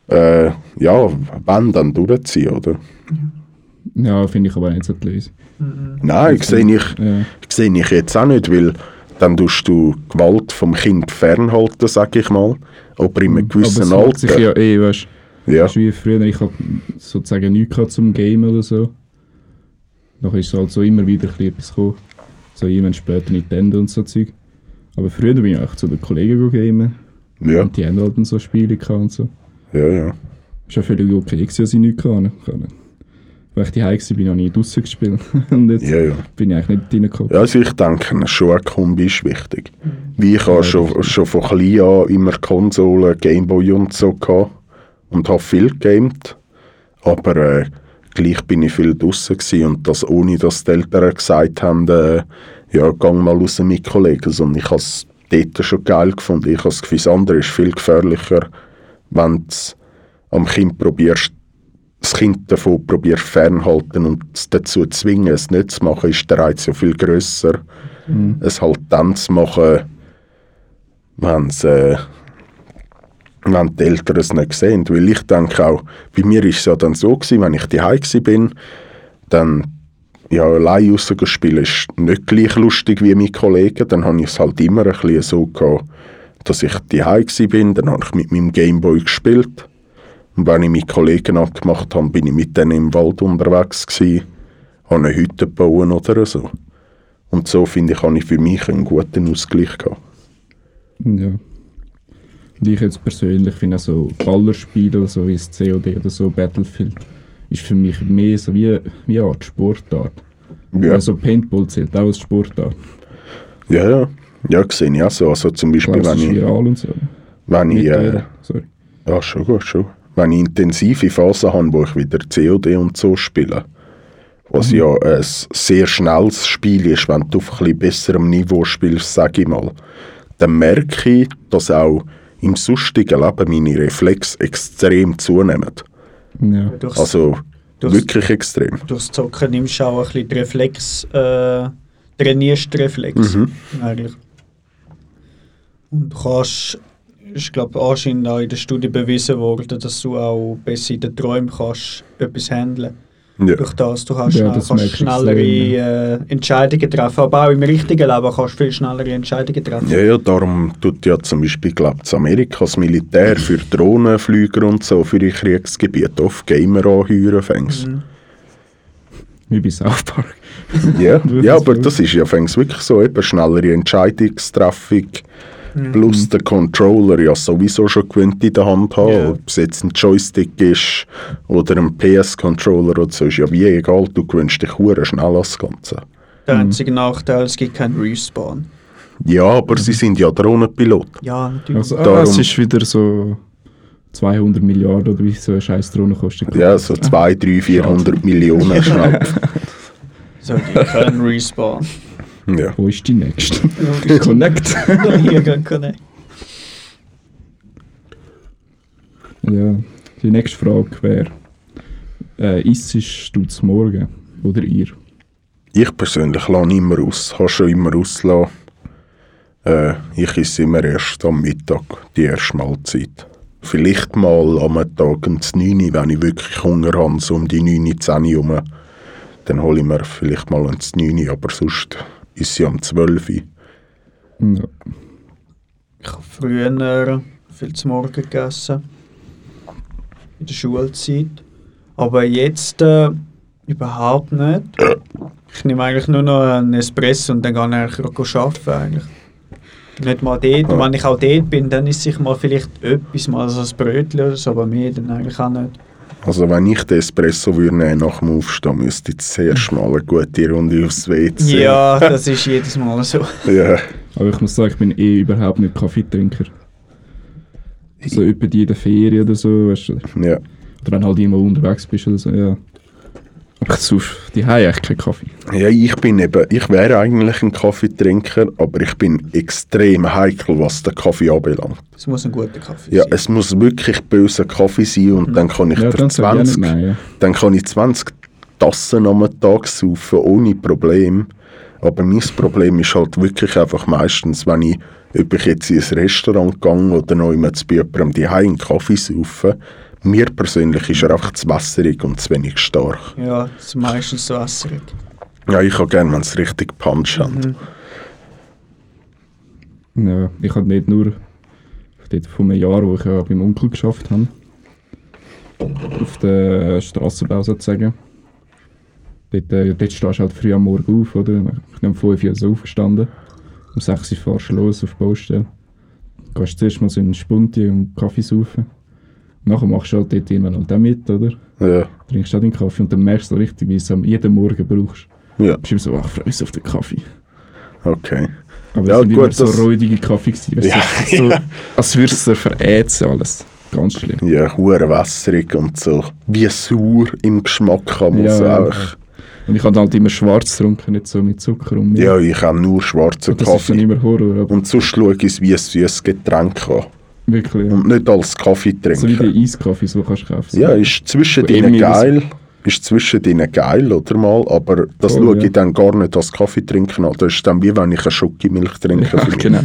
Äh, ja, wenn, dann durchziehen, oder? Ja, finde ich aber nicht so die Lösung. Nein, sehe ich, Ja. sehe ich jetzt auch nicht, weil dann tust du Gewalt vom Kind fernhalten, sag ich mal. Aber in einem gewissen aber macht sich Alter. ja eh, weißt du. Ja. Wie früher, ich habe sozusagen nichts gehabt zum Game oder so. Nachher ist es halt so immer wieder etwas gekommen. So jemand später Nintendo und so Zeug. Aber früher bin ich auch zu den Kollegen gamen. Ja, Und die haben halt dann so Spiele gehabt und so. Ja, ja. Ist ja völlig okay, dass ich nichts kann. Weil ich die war, bin ich auch nie draußen gespielt. und jetzt Ja, ja. bin ich eigentlich nicht reingekommen. Ja, also ich denke, schon eine Kombi ist wichtig. Wie ich habe schon, schon von klein an immer Konsolen, Gameboy und so gehabt und habe viel gegamed. Aber äh, gleich bin ich viel draußen und das ohne, dass die Eltern gesagt haben, äh, ja, gang mal raus mit Kollegen. Und ich habe es dort schon geil gefunden. Ich habe das Gefühl, das andere ist viel gefährlicher, wenn du am Kind probierst, das Kind davon probierst fernhalten und es dazu zwingen, es nicht zu machen, ist der Reiz ja viel grösser. Es halt dann zu machen, wenn's, äh, wenn die Eltern es nicht sehen. Weil ich denke auch, bei mir ist es ja dann so gewesen, wenn ich daheim bin, dann ja, allein rausgehen spielen ist nicht gleich lustig wie meine Kollegen. Dann habe ich es halt immer ein bisschen so gehabt, dass ich gsi bin, dann habe ich mit meinem Gameboy gespielt. Und wenn ich mit Kollegen abgemacht habe, bin ich mit denen im Wald unterwegs gsi, habe eine Hütte gebaut oder so. Und so finde ich, habe ich für mich einen guten Ausgleich gehabt. Ja. Und ich jetzt persönlich finde auch so Ballerspiele, so wie das COD oder so Battlefield, ist für mich mehr so wie, wie eine Art Sportart. Ja, Also Paintball zählt auch als Sportart. ja, ja. Ja, sehe ich auch so. Also zum Beispiel, wenn ich, viral und so. wenn ich, äh, ja, schon gut, schon. Wenn ich intensive Phasen habe, wo ich wieder COD und so spiele, was ja ein sehr schnelles Spiel ist, wenn du auf ein bisschen besserem Niveau spielst, sage ich mal, dann merke ich, dass auch im sonstigen Leben meine Reflexe extrem zunehmen. Ja. Durchs, Also durchs, wirklich extrem. durchs Zocken nimmst du auch ein bisschen die Reflex, äh, trainierst die Reflex. Mhm. Eigentlich. Und du kannst, ich glaube, anscheinend auch in der Studie bewiesen worden, dass du auch besser in den Träumen kannst etwas handeln Ja. Durch das, du kannst, Ja, schnell, das kannst schnellere äh, Entscheidungen treffen. Aber auch im richtigen Leben kannst du viel schnellere Entscheidungen treffen. Ja, ja, darum tut ja zum Beispiel, glaube ich, Amerika das Militär für Drohnenflüger und so für die Kriegsgebiete oft Gamer anheuern fängst. Mhm. Wie bei South Park. Ja, ja, aber das ist ja fängst wirklich so eben schnellere Entscheidungstreffung plus der Controller ja sowieso schon gewöhnt in der Hand haben, Ja. ob es jetzt ein Joystick ist oder ein PS-Controller oder so, ist ja wie egal, du gewöhnst dich hure schnell an das Ganze. Der einzige Nachteil, es gibt keinen Respawn. Ja, aber sie sind ja Drohnenpilot. Ja, natürlich. Also, ah, es ist wieder so 200 Milliarden oder wie so eine scheiß Drohne kostet. Ja, so 200, 300, 400 Millionen schnell. So, die können Respawn. Ja. Wo ist die nächste? Connect. Hier gehen können. ja, die nächste Frage wäre, äh, isst du zum Morgen oder ihr? Ich persönlich lasse immer aus, habe schon immer ausgelassen. Äh, ich esse immer erst am Mittag, die erste Mahlzeit. Vielleicht mal am Tag um 9 Uhr, wenn ich wirklich Hunger habe, so um die 9 10 Uhr rum. Dann hole ich mir vielleicht mal um 9 Uhr, aber sonst ist sie am 12 Uhr. Ja. Ich habe früher viel zum Morgen gegessen. In der Schulzeit. Aber jetzt äh, überhaupt nicht. Ich nehme eigentlich nur noch einen Espresso und dann gehe ich eigentlich arbeiten. Eigentlich. Nicht mal dort. Und wenn ich auch dort bin, dann ist sich mal vielleicht etwas, mal so ein Brötchen oder so, aber mehr dann eigentlich auch nicht. Also wenn ich den Espresso würde nehmen nach dem Aufstehen, müsste ich zuerst mal eine gute Runde aufs WC. Ja, das ist jedes Mal so. ja. Aber ich muss sagen, ich bin eh überhaupt nicht Kaffeetrinker. So etwa die in der Ferien oder so, weißt du. Oder ja. wenn halt irgendwo unterwegs bist oder so, ja. Ich sauf die haben eigentlich keinen Kaffee. Ja, ich bin eben, ich wäre eigentlich ein Kaffeetrinker, aber ich bin extrem heikel, was den Kaffee anbelangt. Es muss ein guter Kaffee Ja, sein. es muss wirklich böser Kaffee sein und dann kann ich Ja, dann sag ich auch 20, nicht nein, ja. dann kann ich 20 Tassen am Tag saufen, ohne Problem. Aber mein Problem ist halt wirklich einfach meistens, wenn ich, ob ich jetzt in ein Restaurant gehe oder noch immer zu jemandem die einen Kaffee saufen, mir persönlich ist er einfach zu wässerig und zu wenig stark. Ja, das ist meistens so wässerig. Ja, ich habe gerne, wenn es richtig Punch hat. Mhm. Ja, ich habe nicht nur dort vor einem Jahr, wo ich ja beim Onkel geschafft habe, auf der Strassenbau sozusagen. Dort, äh, dort stehst du halt früh am Morgen auf, oder? Ich bin um 5 Uhr so aufgestanden. Um 6 Uhr fahrst du los auf die Baustelle. Gehst zuerst mal so in den Spunti und Kaffee saufen. Nachher machst du halt dort irgendwann halt auch mit, oder? Ja, Trinkst auch den Kaffee und dann merkst du richtig, wie du es am jeden Morgen brauchst. ja, Du bist immer so, ach, ich freue mich auf den Kaffee. okay. Aber Ja, es sind immer gut, so räudige Kaffee gewesen. Ja, so, als würdest du verätzen alles. Ganz schlimm. Ja, hure wässerig und so. Wie sauer im Geschmack kann man Ja, so ja. auch. Und ich habe halt immer schwarz getrunken, nicht so mit Zucker und Milch. Ja, ich habe nur schwarzen Und das ist dann Kaffee. immer Horror. Und sonst schaue ich es wie ein süßes Getränk an. Wirklich, ja. Und nicht als Kaffee So wie trinken. die Eiskaffee, so kannst du kaufen. Ja, ist zwischen denen geil. Ist zwischen denen geil, oder mal, aber das Voll, schaue ja. ich dann gar nicht als Kaffee trinken an. Das ist dann wie wenn ich eine Schokimilch trinke. Ja, genau.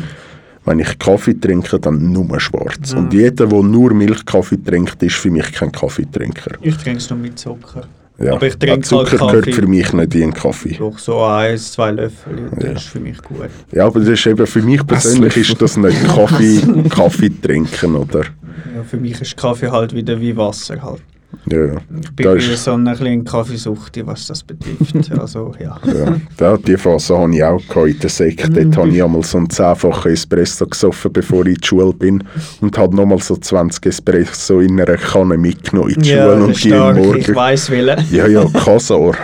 Wenn ich Kaffee trinke, dann nur schwarz. Mhm. Und jeder, der nur Milchkaffee trinkt, ist für mich kein Kaffeetrinker. Ich trinke es nur mit Zucker. Ja. Aber ich trinke Zucker halt Kaffee. gehört für mich nicht in Kaffee. Doch so eins, zwei Löffel, das Ja. ist für mich gut. Ja, aber das ist eben, für mich persönlich ist das nicht Kaffee, Kaffee trinken, oder? Ja, für mich ist Kaffee halt wieder wie Wasser halt. Ja, Ich bin ist, so ein bisschen Kaffeesucht, was das betrifft. Also ja. ja, die Phase habe ich auch gehabt in der Sekte. Dort habe ich einmal so einen zehnfachen Espresso gesoffen, bevor ich in die Schule bin. Und habe nochmal so 20 Espresso in einer Kanne mitgenommen in die ja, Schule das und ist jeden stark, ich Morgen. weiss welchen. Ja, ja, Casar.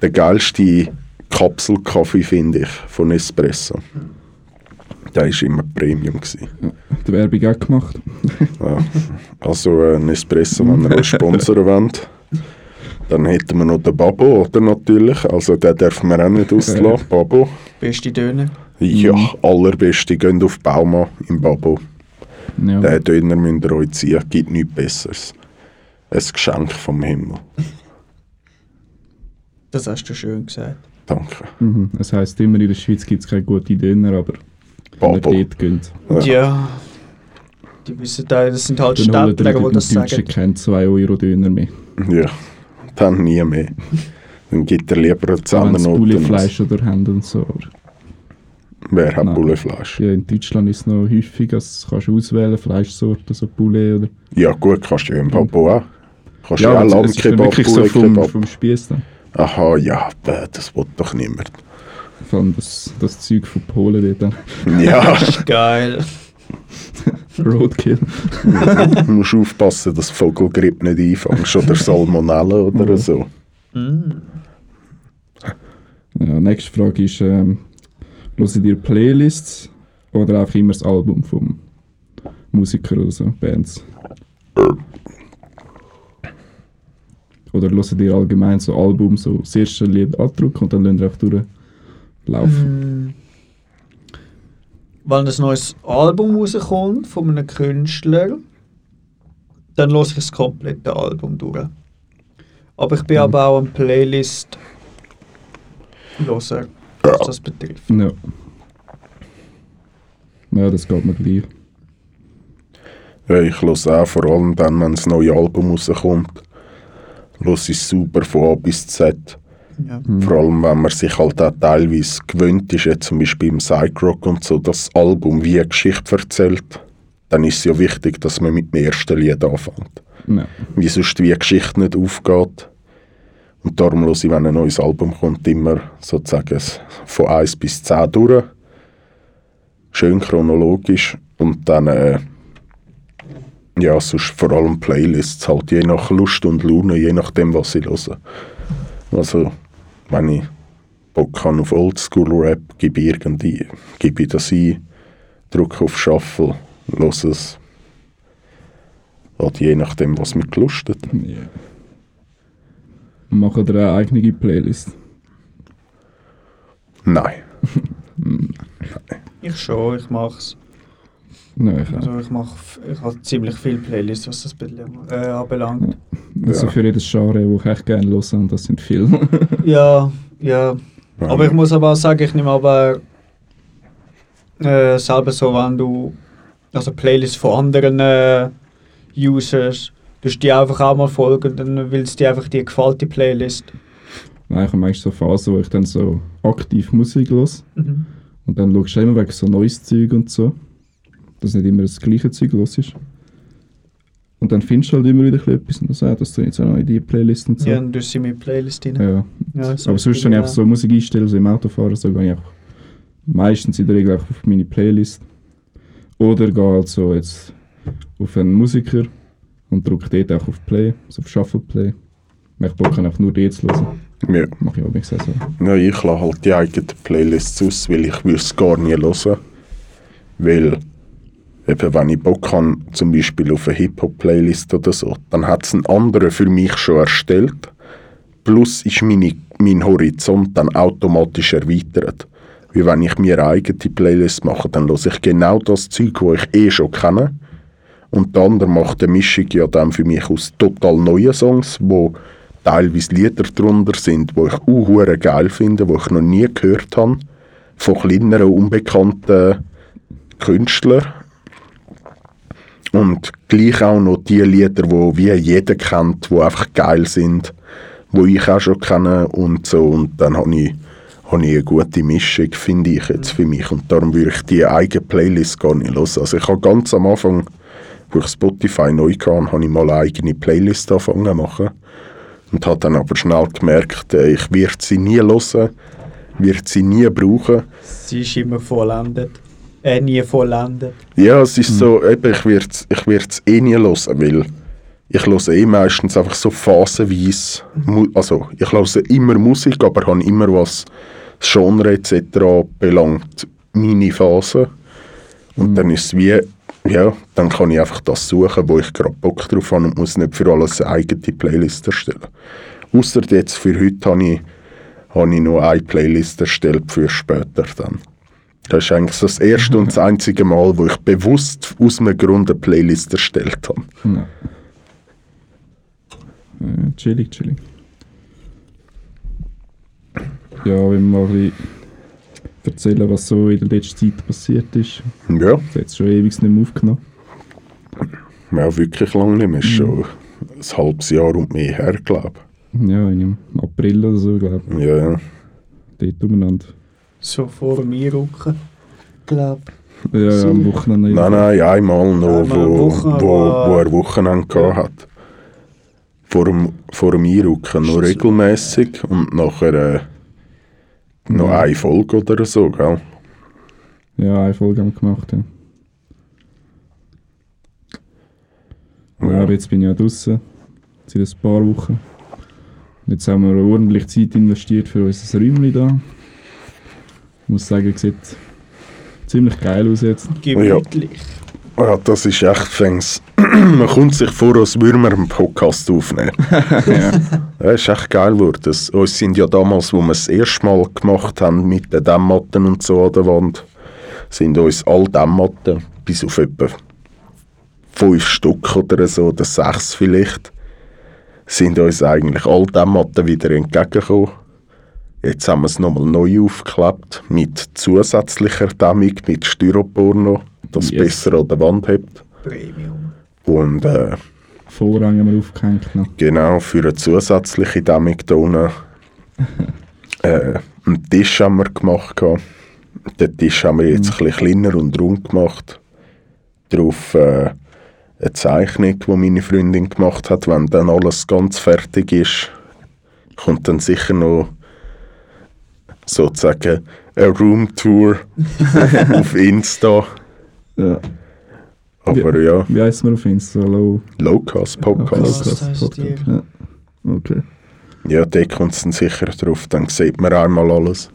Der geilste Kapselkaffee, finde ich, von Espresso. Der war immer Premium. Gewesen. Die Werbung auch gemacht. Ja. Also äh, ein Espresso, wenn ihr einen Sponsor wollt. Dann hätten wir noch den Babo, oder natürlich. Also den dürfen wir auch nicht auslassen. Babo. Beste Döner. Ja, allerbeste. Geht auf Bauma im Babo. Ja. Den Döner müsst ihr euch ziehen. Gibt nichts Besseres. Ein Geschenk vom Himmel. Das hast du schön gesagt. Danke. Mhm. Das heisst immer, in der Schweiz gibt es keine guten Döner, aber wenn ihr dort geht, Ja. Ja. Die wissen da, das sind halt Städtler, die das Deutschen sagen. keinen 2 Euro Döner mehr. Ja. dann nie mehr. Dann gibt er lieber Wenn sie Zehnernote. Bullefleisch oder haben und so. Wer hat. Bullefleisch? ja, in Deutschland ist es noch häufig, dass kannst du auswählen, Fleischsorten, so Poulet oder... Ja gut, kannst du ja im Pabo auch. Kannst du Ja, ja, Lammkebab, wirklich so vom, Poulet-Kebab. vom Spieß dann. Aha, ja, bäh, das will doch niemand. Vor allem das, das Zeug von Polen dort. Ja, Geil. Roadkill. du musst aufpassen, dass Vogelgrippe nicht einfängst oder Salmonella oder so. Mm. Ja, nächste Frage ist, ähm, hören ihr Playlists oder einfach immer das Album vom Musiker oder so, Bands? Oder hört ihr allgemein so Album, so das erste Lied andrücken und dann lasst ihr einfach durchlaufen? Mm. Wenn ein neues Album rauskommt von einem Künstler, dann höre ich das komplette Album durch. Aber ich bin aber auch ein Playlist loser, was das betrifft. Ja. Ja, das geht mir gleich. Ja, ich höre auch vor allem dann, wenn das neue Album rauskommt. Höre ich es super von A bis Z. Ja. Vor allem, wenn man sich halt auch teilweise gewöhnt ist, jetzt zum Beispiel im Psych-Rock und so, das Album wie eine Geschichte erzählt, dann ist es ja wichtig, dass man mit dem ersten Lied anfängt. Ja. Wie sonst wie eine Geschichte nicht aufgeht. Und darum höre ich, wenn ein neues Album kommt, immer sozusagen von 1 bis 10 durch. Schön chronologisch. Und dann, äh, ja, sonst vor allem Playlists, halt je nach Lust und Laune, je nachdem, was ich höre. Also, wenn ich Bock habe auf Oldschool-Rap, gebe ich irgendwie, gebe ich das ein, drücke auf Shuffle, höre es. Halt je nachdem, was mich gelustet. Ja. Machen ihr eine eigene Playlist? Nein. Ich schon, ich mache es. Nein, ich. Also ich mache ich habe ziemlich viele Playlists, was das äh, anbelangt. Also Ja. für jedes Genre, wo ich echt gerne höre, und das sind viele. Ja, ja. Aber ich muss aber auch sagen, ich nehme aber äh, selber so, wenn du also Playlists von anderen äh, Users, du die einfach auch mal folgen, dann willst du dir einfach die gefällt die Playlist. Nein, ich habe manchmal so Phasen, wo ich dann so aktiv Musik höre. Mhm. Und dann schaust du immer wegen so neues Zeug und so. Dass nicht immer das gleiche Zeug los ist. Und dann findest du halt immer wieder etwas und dann sagst du, das tue ich jetzt auch noch in die Playlist und so. Ja, Ja. dann tust du in meine Playlist rein. Ja, so Aber sonst, wenn ich einfach so Musik einstelle, so im Autofahren, so gehe ich einfach meistens in der Regel einfach auf meine Playlist. Oder gehe halt so jetzt auf einen Musiker und drücke dort auch auf Play, also auf Shuffle Play. Wenn ich Bock einfach nur die zu hören. Ja. Mache ich auch nicht so. Ja, ich lasse halt die eigenen Playlists aus, weil ich würde es gar nie hören. Weil, eben, wenn ich Bock habe, zum Beispiel auf eine Hip-Hop-Playlist oder so, dann hat es einen anderen für mich schon erstellt. Plus ist meine, mein Horizont dann automatisch erweitert. Wie wenn ich mir eine eigene Playlist mache, dann höre ich genau das Zeug, das ich eh schon kenne. Und der andere macht eine Mischung ja dann für mich aus total neuen Songs, wo teilweise Lieder drunter sind, wo ich auch geil finde, wo ich noch nie gehört habe, von kleineren, unbekannten Künstlern. Und gleich auch noch die Lieder, wo wie jeder kennt, wo einfach geil sind, wo ich auch schon kenne und so. Und dann habe ich, habe ich eine gute Mischung, finde ich jetzt für mich. Und darum würde ich die eigene Playlist gar nicht hören. Also ich habe ganz am Anfang, wo ich Spotify neu kam, habe ich mal eine eigene Playlist angefangen zu machen. Und habe dann aber schnell gemerkt, äh, ich werde sie nie hören, werde sie nie brauchen. Sie ist immer vollendet. Äh, nie vollendet. Ja, es ist so, eben, ich werde es ich werd's eh nie hören, weil ich höre eh meistens einfach so phasenweise, also ich höre immer Musik, aber habe immer was das Genre etc. belangt, meine Phase. Und dann ist es wie, ja, dann kann ich einfach das suchen, wo ich gerade Bock drauf habe und muss nicht für alles eine eigene Playlist erstellen. Ausser jetzt für heute habe ich, habe ich noch eine Playlist erstellt für später dann. Das ist eigentlich so das erste und das einzige Mal, wo ich bewusst aus einem Grund eine Playlist erstellt habe. Ja. Äh, chillig, chillig. Ja, wenn wir mal ein bisschen erzählen, was so in der letzten Zeit passiert ist. Ja, Ich habe jetzt schon ewig nicht mehr aufgenommen. ja wirklich lange nicht mehr. Ist schon ein halbes Jahr und mehr her, glaube Ja, im April oder so, glaube ich. Ja, ja. Dort umeinander. So vor dem Einrücken. Glaub. Ja, So. am Wochenende. Nein, nein, einmal noch, Einmal am wo, Wochenende, wo, wo er Wochenende gehabt hat. Vor dem, vor dem Einrücken noch regelmäßig und nachher äh, noch Ja. eine Folge oder so, gell? Ja, eine Folge haben wir gemacht, ja. Ja, aber jetzt bin ich ja draußen. Seit ein paar Wochen. Und jetzt haben wir ordentlich Zeit investiert für unser Räumchen da. Ich muss sagen, es sieht ziemlich geil aus jetzt. Gemütlich. Ja, das ist echt fängs. Man kommt sich vor, als würde man einen Podcast aufnehmen. ja. Ja, ist echt geil geworden. Das- Uns sind ja damals, wo wir es das erste Mal gemacht haben mit den Dämmmatten und so an der Wand, sind uns alle Dämmmatten bis auf etwa fünf Stück oder so, oder sechs vielleicht, sind uns eigentlich alle Dämmmatten wieder entgegengekommen. Jetzt haben wir es nochmal neu aufgeklebt mit zusätzlicher Dämmung, mit Styropor noch, das Yes. besser an der Wand hebt. Premium. Und äh, Vorrang haben wir aufgehängt noch. Genau, für eine zusätzliche Dämmung da unten. äh, einen Tisch haben wir gemacht. gehabt. Den Tisch haben wir jetzt ein bisschen kleiner und rund gemacht. Darauf äh, eine Zeichnung, die meine Freundin gemacht hat. Wenn dann alles ganz fertig ist, kommt dann sicher noch sozusagen eine Roomtour auf Insta. Ja. Aber ja, Wie heisst man auf Insta? Low Lowcast Podcast. Podcast heisst die. Ja. Okay. Ja, da kommt es dann sicher drauf, dann sieht man einmal alles.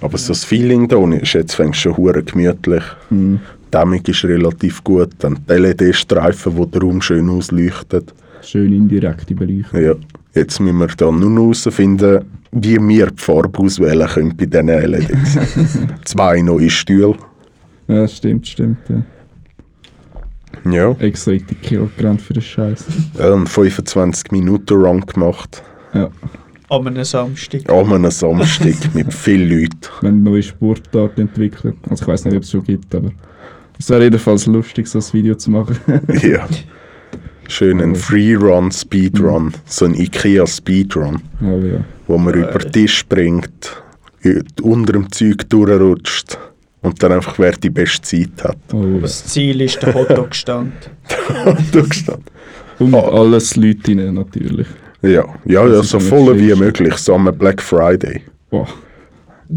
Aber so das Feeling da ist jetzt fängst schon hure gemütlich. Mhm. Die Dämmung ist relativ gut, dann die LED-Streifen, die den Raum schön ausleuchten. Schön indirekte Beleuchtung. Ja, jetzt müssen wir dann nur noch herausfinden, wie wir die Farbe auswählen können bei diesen LEDs. Zwei neue Stühle. Ja, stimmt, stimmt. Ja. Ja, Extra in die Kilo gerannt für den Scheiß. einen 25 Minuten Run gemacht. Ja. An einem Samstag. An einem Samstag mit vielen Leuten. Wir haben eine neue Sportart entwickelt. Also ich weiß nicht, ob es schon gibt, aber es wäre jedenfalls lustig, so ein Video zu machen. Ja. Schön ein Free-Run, Speedrun. So ein Ikea-Speedrun. aber ja. wo man über den Tisch springt, ü- unter dem Zeug durchrutscht und dann einfach wer die beste Zeit hat. Oh, Das Ziel ist der Hotdog-Stand. Durchgestanden. Und Oh. alles Leute rein, natürlich. ja, ja, ja so voll wie möglich, so am Black Friday. Boah,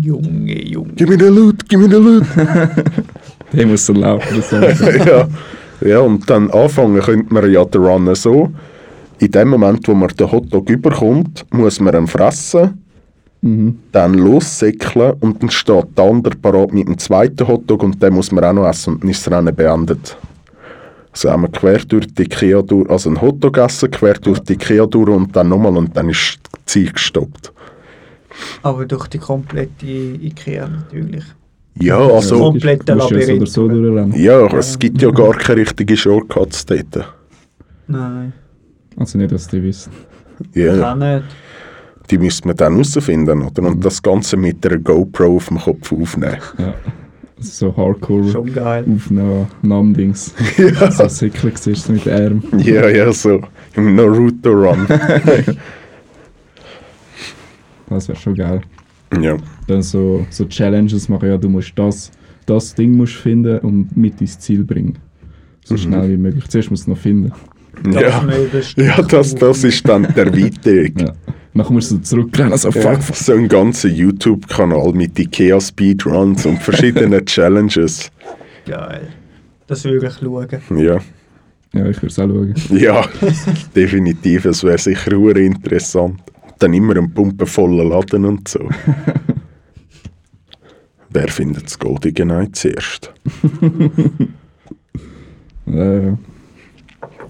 Junge, Junge. Gib mir den Loot, gib mir den Loot. der muss so laufen. Ja. Ja, und dann anfangen könnte man ja den Run so. In dem Moment, wo man den Hotdog überkommt, muss man ihn fressen, mhm. dann lossäckeln und dann steht der andere parat mit dem zweiten Hotdog und den muss man auch noch essen und dann ist das Rennen beendet. Also haben wir quer durch die Ikea durch, also ein Hotdog essen, quer durch die Ikea durch und dann nochmal und dann ist die Zeit gestoppt. Aber durch die komplette Ikea natürlich. Ja, also, ja so oder Labyrinth. so durchrennen. ja, es gibt ja gar keine richtigen Shortcuts dort. Nein, Also nicht, dass die wissen. Ja, kann nicht. die müsste man dann herausfinden, oder? Und das Ganze mit einer GoPro auf dem Kopf aufnehmen. Ja. Also so Hardcore Schon geil. Aufnahmen-Dings. ja. So siehst du mit den Armen. ja, ja, so. Im Naruto-Run. Das wäre schon geil. Ja. Dann so, so Challenges machen, ja, du musst das, das Ding musst finden und mit ins Ziel bringen. So schnell wie möglich. Zuerst musst du es noch finden. Ja. Ja, das, das ist dann der weite Weg. Ja. Dann musst du zurückrennen, so Ja, fuck, fuck. so ein ganzer YouTube-Kanal mit Ikea Speedruns und verschiedenen Challenges. Geil. Das würde ich schauen. Ja, Ja, ich würde es auch schauen. ja definitiv. Es wäre sicher interessant. Dann immer ein pumpenvoller Laden und so. Wer findet das Goldige Ei zuerst? Äh,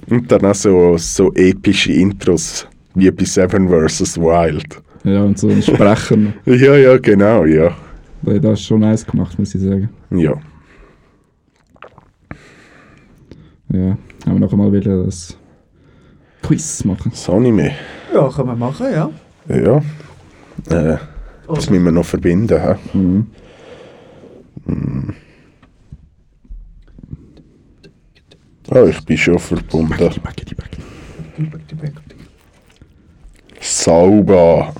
Und dann auch so, so epische Intros wie bei Seven vs. Wild. ja, und so ein Sprecher noch. Ja, ja, genau, ja. Weil das ist schon nice gemacht, muss ich sagen. Ja, Ja, haben wir noch einmal wieder das Quiz machen. das Anime. Ja, kann man machen, ja. Ja. Äh, das müssen wir noch verbinden. He? Mhm. Ah, ich bin schon verbunden. Sauber.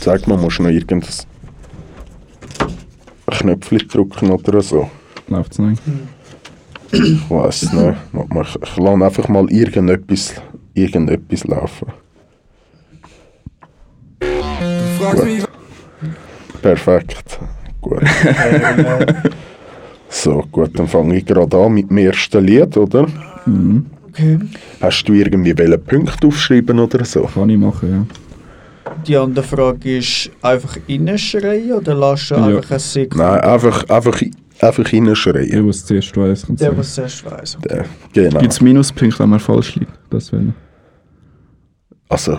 Sag mal, musst du noch irgendein Knöpfchen drücken oder so? Läuft's nicht? Ich weiß nicht. Ich lasse einfach mal irgendetwas, irgendetwas laufen. Gut. Perfekt. Gut. So, gut, dann fange ich gerade an mit dem ersten Lied, oder? Okay. Hast du irgendwie welche Punkte aufschreiben oder so? Kann ich machen, ja. Die andere Frage ist, einfach reinschreien oder lässt du Ja. einfach ein Signal? Nein, einfach, einfach, einfach Der, reinschreien. der es zuerst weiss, Der, sagen. was zuerst weiss. Der- Genau. Gibt es Minuspunkte, wenn man falsch liegt? Das wäre Also,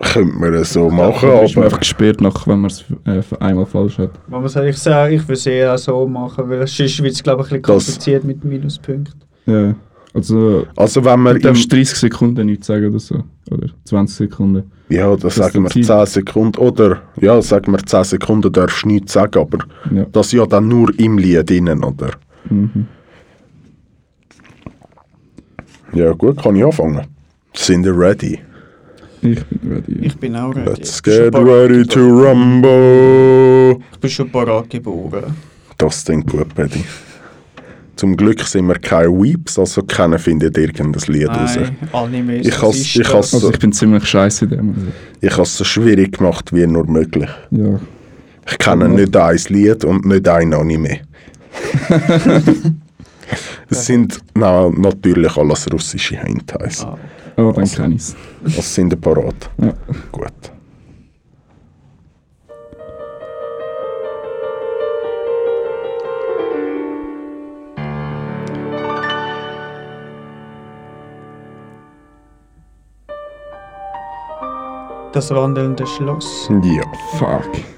könnte man es so machen, man aber einfach gesperrt, nach, wenn man es äh, einmal falsch hat. Man muss eigentlich sagen, ich würde es eher so machen, weil sonst wird es glaube ich ein bisschen Das- kompliziert mit Minuspunkten. Ja. Also, also wenn man du im, darfst 30 Sekunden nichts sagen oder so. Oder 20 Sekunden. ja, da sagen wir die 10 Sekunden oder ja, sagen wir 10 Sekunden darfst du nichts sagen, aber Ja. das ja dann nur im Lied innen, oder? Mhm. Ja gut, kann ich anfangen. Sind ihr ready? Ich bin ready. Ich bin auch ready. Let's ich bin schon get ready to geboren. rumble. Ich bin schon parat geboren. Das klingt gut, Paddy. Zum Glück sind wir keine Weeps, also keiner findet irgendein Lied raus. Nein, Animes. Ich has- ist ich has- also ich bin ziemlich scheiße in dem. Also, Ich habe es so schwierig gemacht wie nur möglich. ja. Ich kenne nicht ein Lied und nicht ein Anime. es sind na, natürlich alles russische Hentais. Ah, Oh, dann kenn ich's. Was sind ihr parat? Ja. Gut. das wandelnde Schloss. Ja. Fuck.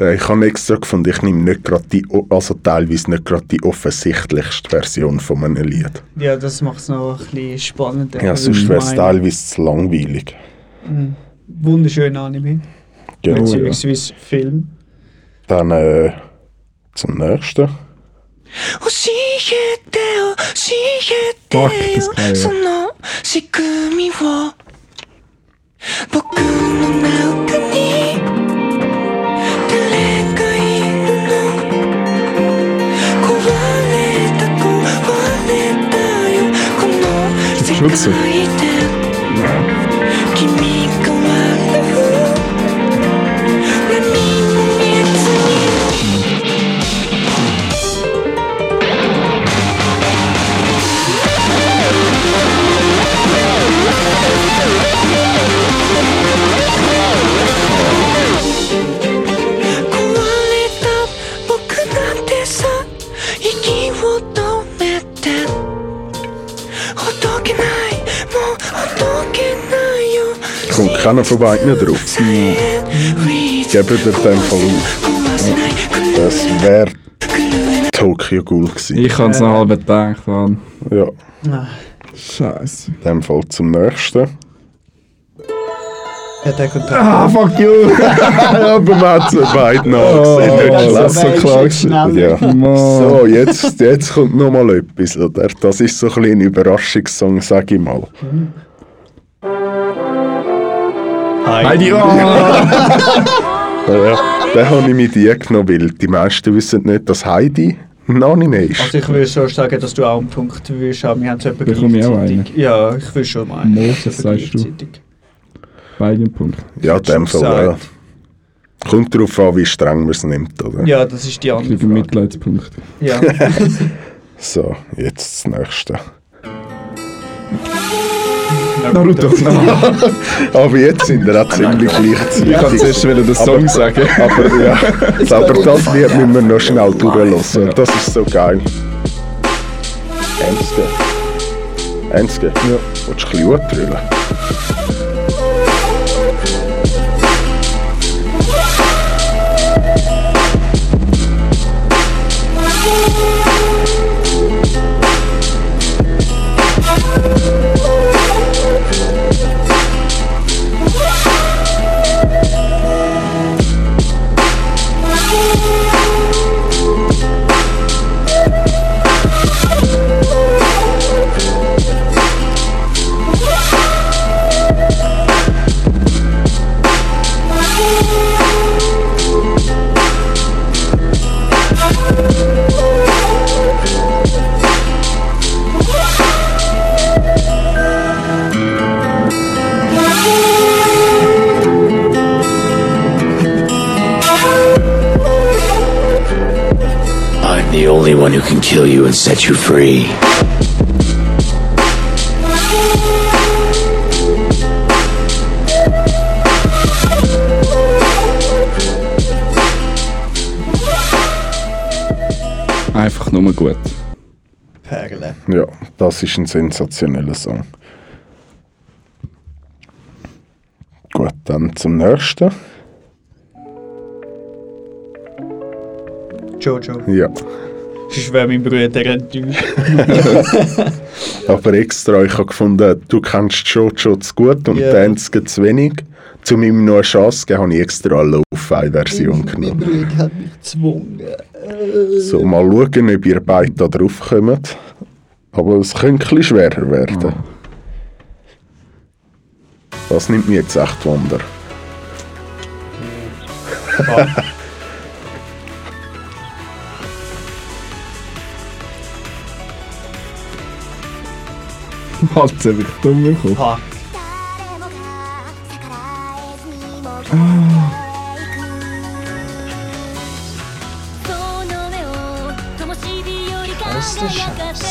Ich habe extra gefunden, ich nehme nicht gerade die, also teilweise nicht gerade die offensichtlichste Version von einem Lied. Ja, das macht es noch ein bisschen spannender. Ja, also sonst wäre es teilweise zu langweilig. Mhm. Wunderschön Anime. Genau. Beziehungsweise ja. Film. Dann äh, zum nächsten. Fuck, das ist geil. Ja. Schutze. Kommt keiner von beiden drauf. Geben dir den Fall auf. Das wäre Tokyo Ghoul gewesen. Ich habe es noch halb gedacht. Mann. Ja, Scheiße. in dem Fall zum nächsten. Ja, der kommt Ah, fuck you! Aber man hat es beiden Oh, angesehen. nicht das schlecht. ist so klar gewesen. Ja. So, jetzt, jetzt kommt noch mal etwas, oder? Das ist so ein, bisschen ein Überraschungssong, sag ich mal. Heidi, oh! Ja, den habe ich mit dir genommen, weil die meisten wissen nicht, dass Heidi ein Anime ist. Also ich würde schon sagen, dass du auch einen Punkt würdest haben. Wir haben es etwa Bekomme ich auch gleichzeitig. Ja, ich würde schon meinen. Moses, Etwa sagst du? Beide Punkt. ja, in dem Fall, ja. Kommt darauf an, wie streng man es nimmt, oder? Ja, das ist die andere Ich kriege einen Frage. Mitleidspunkt. Ja. So, jetzt das nächste. Naruto. Aber jetzt sind wir auch ziemlich Ich kann gleichzeitig. zuerst wieder den Song sagen. Aber ja, aber das Lied müssen wir noch schnell durchlassen. Das ist so geil. Ernstge. Ernstge? Ja. Willst du ein bisschen free. Einfach nur gut. Perle. Ja, das ist ein sensationeller Song. Gut, dann zum nächsten. Jojo. Ja, Sonst wäre mein Bruder enttäuscht. aber extra, ich habe gefunden, du kennst Jojo zu gut und Ja. Dance zu wenig. Um ihm noch eine Chance zu geben, habe ich extra eine Lo-Fi-Version genommen. Bruder hat mich gezwungen. So, mal schauen, ob ihr beide da drauf kommt. Aber es könnte ein bisschen schwerer werden. Das nimmt mich jetzt echt Wunder. Hat's hab ich dumm bekommen. Ha. して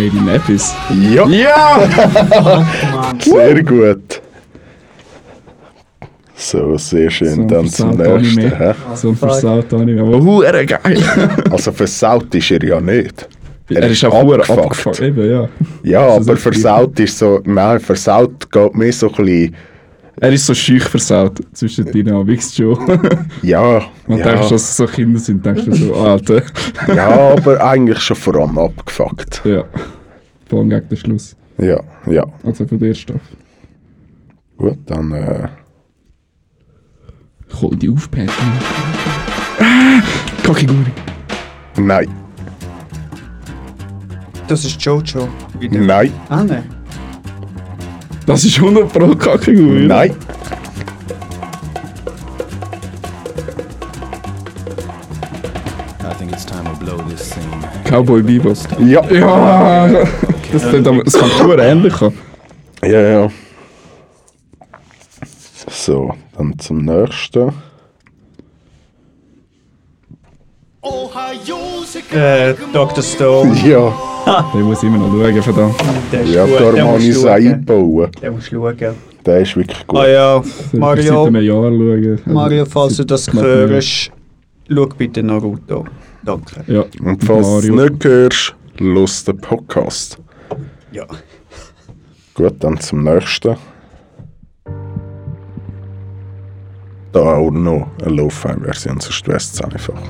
Made in Epis. Ja! Mann. Sehr gut. So, sehr schön. So ein Dann zum versaut nächsten. Anime. So ein versaut Anime. Aber hure geil. Also versaut ist er ja nicht. er ist auch hure abgefuckt. Eben, ja. Ja, ist aber versaut ist so, nein, versaut geht mehr so ein bisschen, Er ist so schüch versaut zwischen Dynamics schon. ja, Man ja, denkst, dass es so Kinder sind, denkst du so, Alter. ja, aber eigentlich schon vor allem abgefuckt. ja. Vor allem gegen den Schluss. Ja, ja. Also von der ersten Staffel. Gut, dann, äh, Ich hol die auf, Pat. Ah, Kakiguri. nein, Das ist Jojo. Wieder. nein, Ah, ne. Das ist 100 Pro Kakiguri. nein. Cowboy Bebop. ja, Ja, das, aber- das kann nur ähnlich an. ja, ja. So, dann zum nächsten. Äh, Dr. Stone. Ja, Den muss ich immer noch schauen, verdammt. Der ist ja, gut. darum der habe ich es eingebauen. Der musst du schauen. Der ist wirklich gut. Ah ja, Seit Mario, einem Jahr schauen. Mario, falls du das seit hörst, schau bitte Naruto. Danke. Ja. Und falls du es nicht hörst, los den Podcast. Ja. Gut, dann zum nächsten. Da auch noch eine Lo-Fi-Version, sonst wäre es einfach.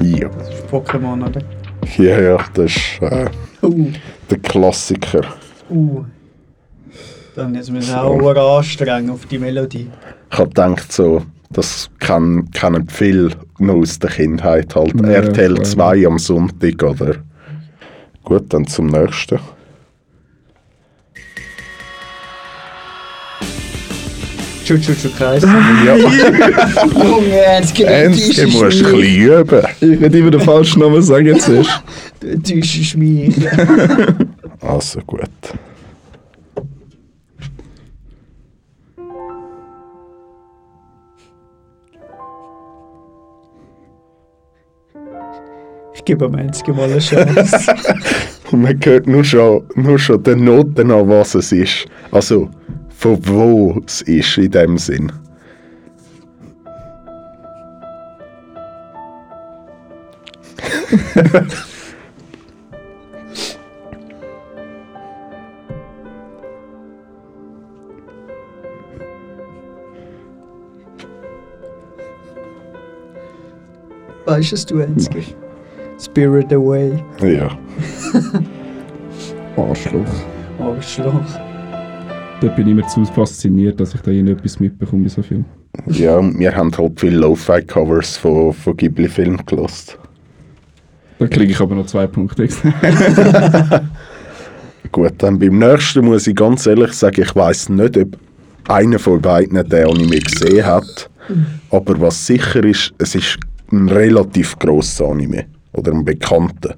Ja, Das ist Pokémon, oder? ja, ja das ist äh, Uh, der Klassiker. uh. Dann jetzt müssen wir auch anstrengen auf die Melodie. Ich habe gedacht, so, das kann, kennen viele noch aus der Kindheit halt. Ja, RTL klar. 2 am Sonntag, oder? Gut, dann zum nächsten. Chuchuchu Kreis. Ja, Junge, Ernst, Ernst, du musst ein bisschen üben. Ich werde immer den falschen Namen sagen zuerst. Du täuschst mich. Also gut. Ich gebe am Ernst mal eine Chance. Man hört nur schon, nur schon den Noten an, was es ist. Also, von wo es ist in dem Sinn. weißt du Ernst? Spirit Away. Ja. Arschloch. Arschloch. Dort bin ich immer zu fasziniert, dass ich da irgendetwas mitbekomme bei so viel. Ja, wir haben halt viele Lo-Fi-Covers von, von Ghibli-Filmen gelost. Da kriege ich aber noch zwei Punkte. Gut, dann beim nächsten muss ich ganz ehrlich sagen, ich weiß nicht, ob einer von beiden den Anime gesehen hat. Aber was sicher ist, es ist ein relativ grosser Anime. Oder ein bekannter.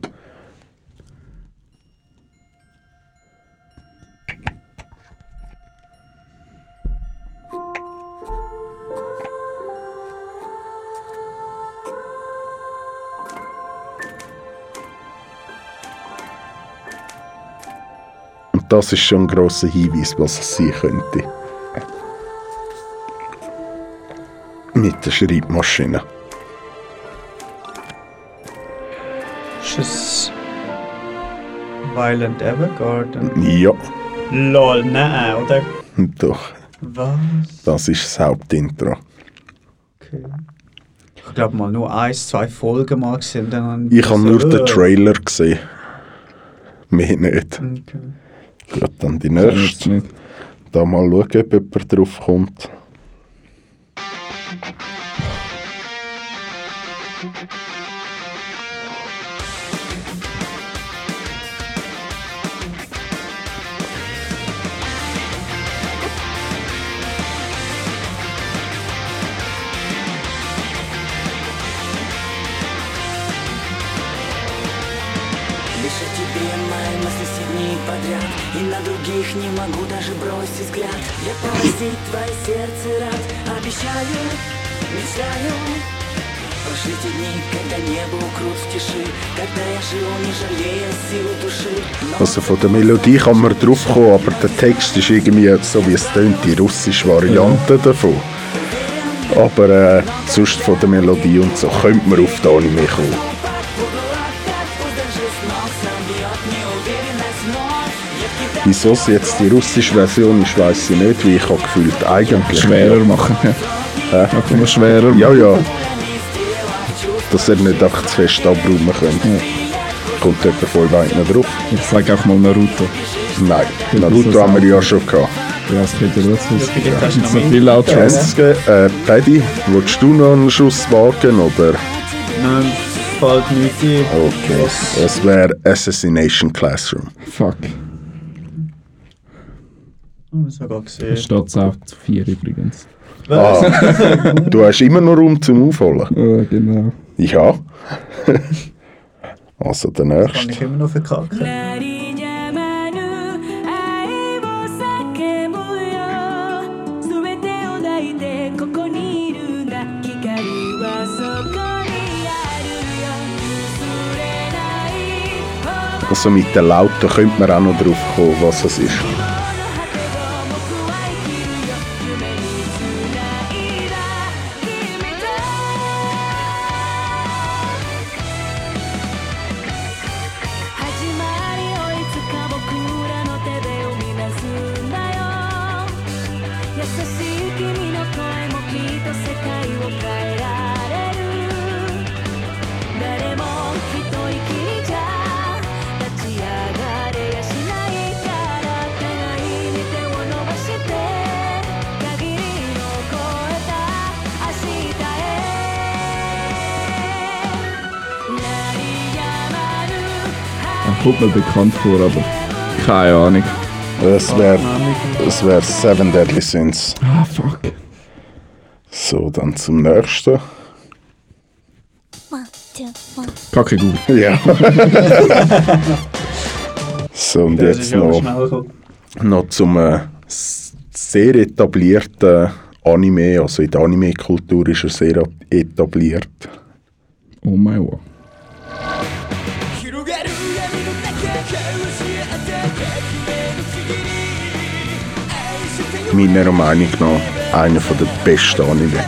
Das ist schon ein grosser Hinweis, was es sein könnte. Mit der Schreibmaschine. Ist es Violent Evergarden? Ja, Lol, nein, oder? doch. Was? Das ist das Hauptintro. Okay. Ich glaube mal nur ein, zwei Folgen mal gesehen. Dann Ich habe nur den äh, Trailer gesehen. Mehr nicht. Okay. Gut, dann die nächste. Da mal schauen, ob jemand drauf kommt. на других не могу даже бросить взгляд Я поразить твое сердце рад Обещаю, мечтаю Прошли те дни, когда небо укрут в тиши Когда я жил, не жалея сил души Но Also von der Melodie kann man drauf kommen, aber der Text ist irgendwie so wie es tönt, die russische Variante davon. Aber äh, sonst von der Melodie und so könnte man auf den Anime kommen. Wieso es jetzt die russische Version ist, weiß ich nicht, wie ich habe gefühlt eigentlich. Schwerer machen. Ja. Einfach mal schwerer Ja, ja. Dass er nicht einfach zu fest abräumen könnte. Kommt jemand voll weit nicht drauf? Ich sage auch mal Naruto. Nein, Ja, Naruto das haben wir ja schon gehabt. Ja, es könnte dazu vielleicht hast du noch viel. Kenske, äh, Paddy, willst du noch einen Schuss wagen, oder? Nein, fällt nichts ein. Okay, es wäre Assassination Classroom. Fuck. Oh, das habe ich gesehen. Da steht es 8 zu 4 übrigens. Ah, du hast immer noch Raum zum Aufholen. Ja, genau. Ja. Also der nächste. Kann ich immer noch verkacken. Also mit den Lauten könnte man auch noch drauf kommen, was es ist. Kommt mir bekannt vor, aber keine Ahnung. Es wäre es wär Seven Deadly Sins. Ah, fuck. So, dann zum nächsten. One, two, one. Kacke gut. Ja. so, und Das jetzt noch, noch zum äh, sehr etablierten Anime. Also in der Anime-Kultur ist er sehr etabliert. Oh mein Gott. meiner Meinung nach einer der besten Anime.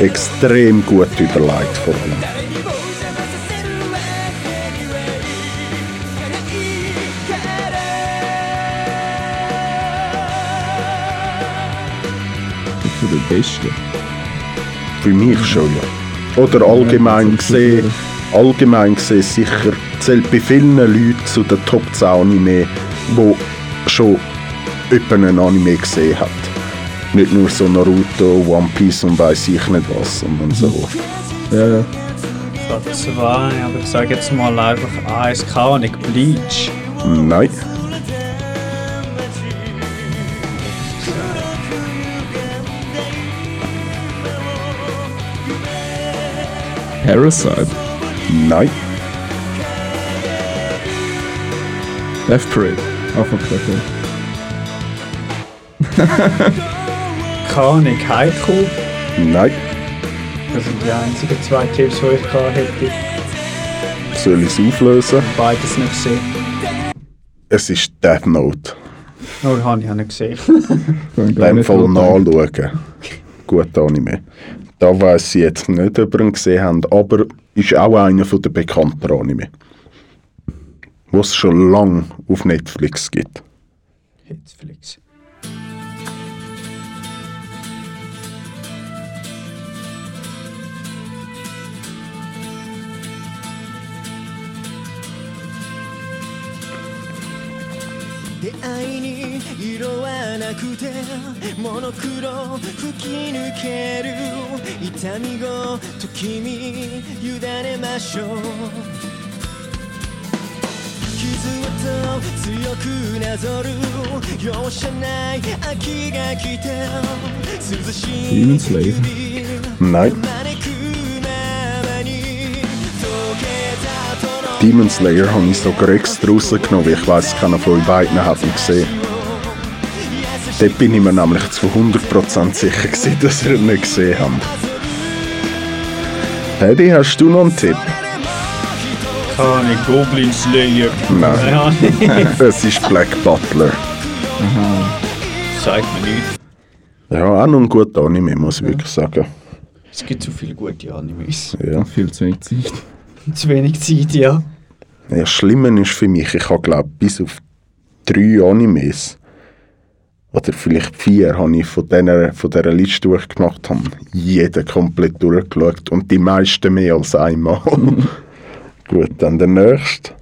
Extrem gut überlegt vor allem. Für den Besten? Für mich schon, ja. Oder allgemein gesehen, allgemein gesehen sicher, zählt bei vielen Leuten zu den Top 10 Anime wo schon jemand einen Anime gesehen hat. Nicht nur so Naruto, One Piece und weiß ich nicht was, sondern so. Ja, ja. Ich zwei, aber ich sage jetzt mal einfach eins, keine Ahnung, Bleach. Nein. Parasite. Nein. Death Parade. Fuck, okay. Keine Haiku. Nein. Das sind die einzigen zwei Tipps, die ich gehabt hätte. Soll ich es auflösen? Beides nicht gesehen. Es ist Death Note. Nur habe ich auch nicht gesehen. In dem Fall nachschauen. Gut Anime. Da weiß ich jetzt nicht, ob ihr ihn gesehen habt, aber ist auch einer von den bekannten Anime. was schon lang auf Netflix gibt. Netflix.「モノクロ吹き抜ける痛みごと君委ねましょう Demon Slayer. Nein. Demon Slayer habe ich sogar extra rausgenommen, weil ich weiss, keiner von euch beiden hat ihn gesehen. Dort bin ich mir nämlich zu 100% sicher dass ihr ihn nicht gesehen habt. Paddy, hast du noch einen Tipp? Keine Goblin Slayer. Nein. Es ist Black Butler. Sagt mir nichts. Ja, auch noch ein guter Anime, muss ich wirklich sagen. Es gibt zu viele gute Animes. Ja. Viel zu wenig Zeit. Zu wenig Zeit, ja. Ja, das Schlimme ist für mich, ich habe glaube bis auf drei Animes oder vielleicht vier habe ich von dieser, von dieser Liste, die ich gemacht habe, jeden komplett durchgeschaut und die meisten mehr als einmal. Gut, dann der nächste.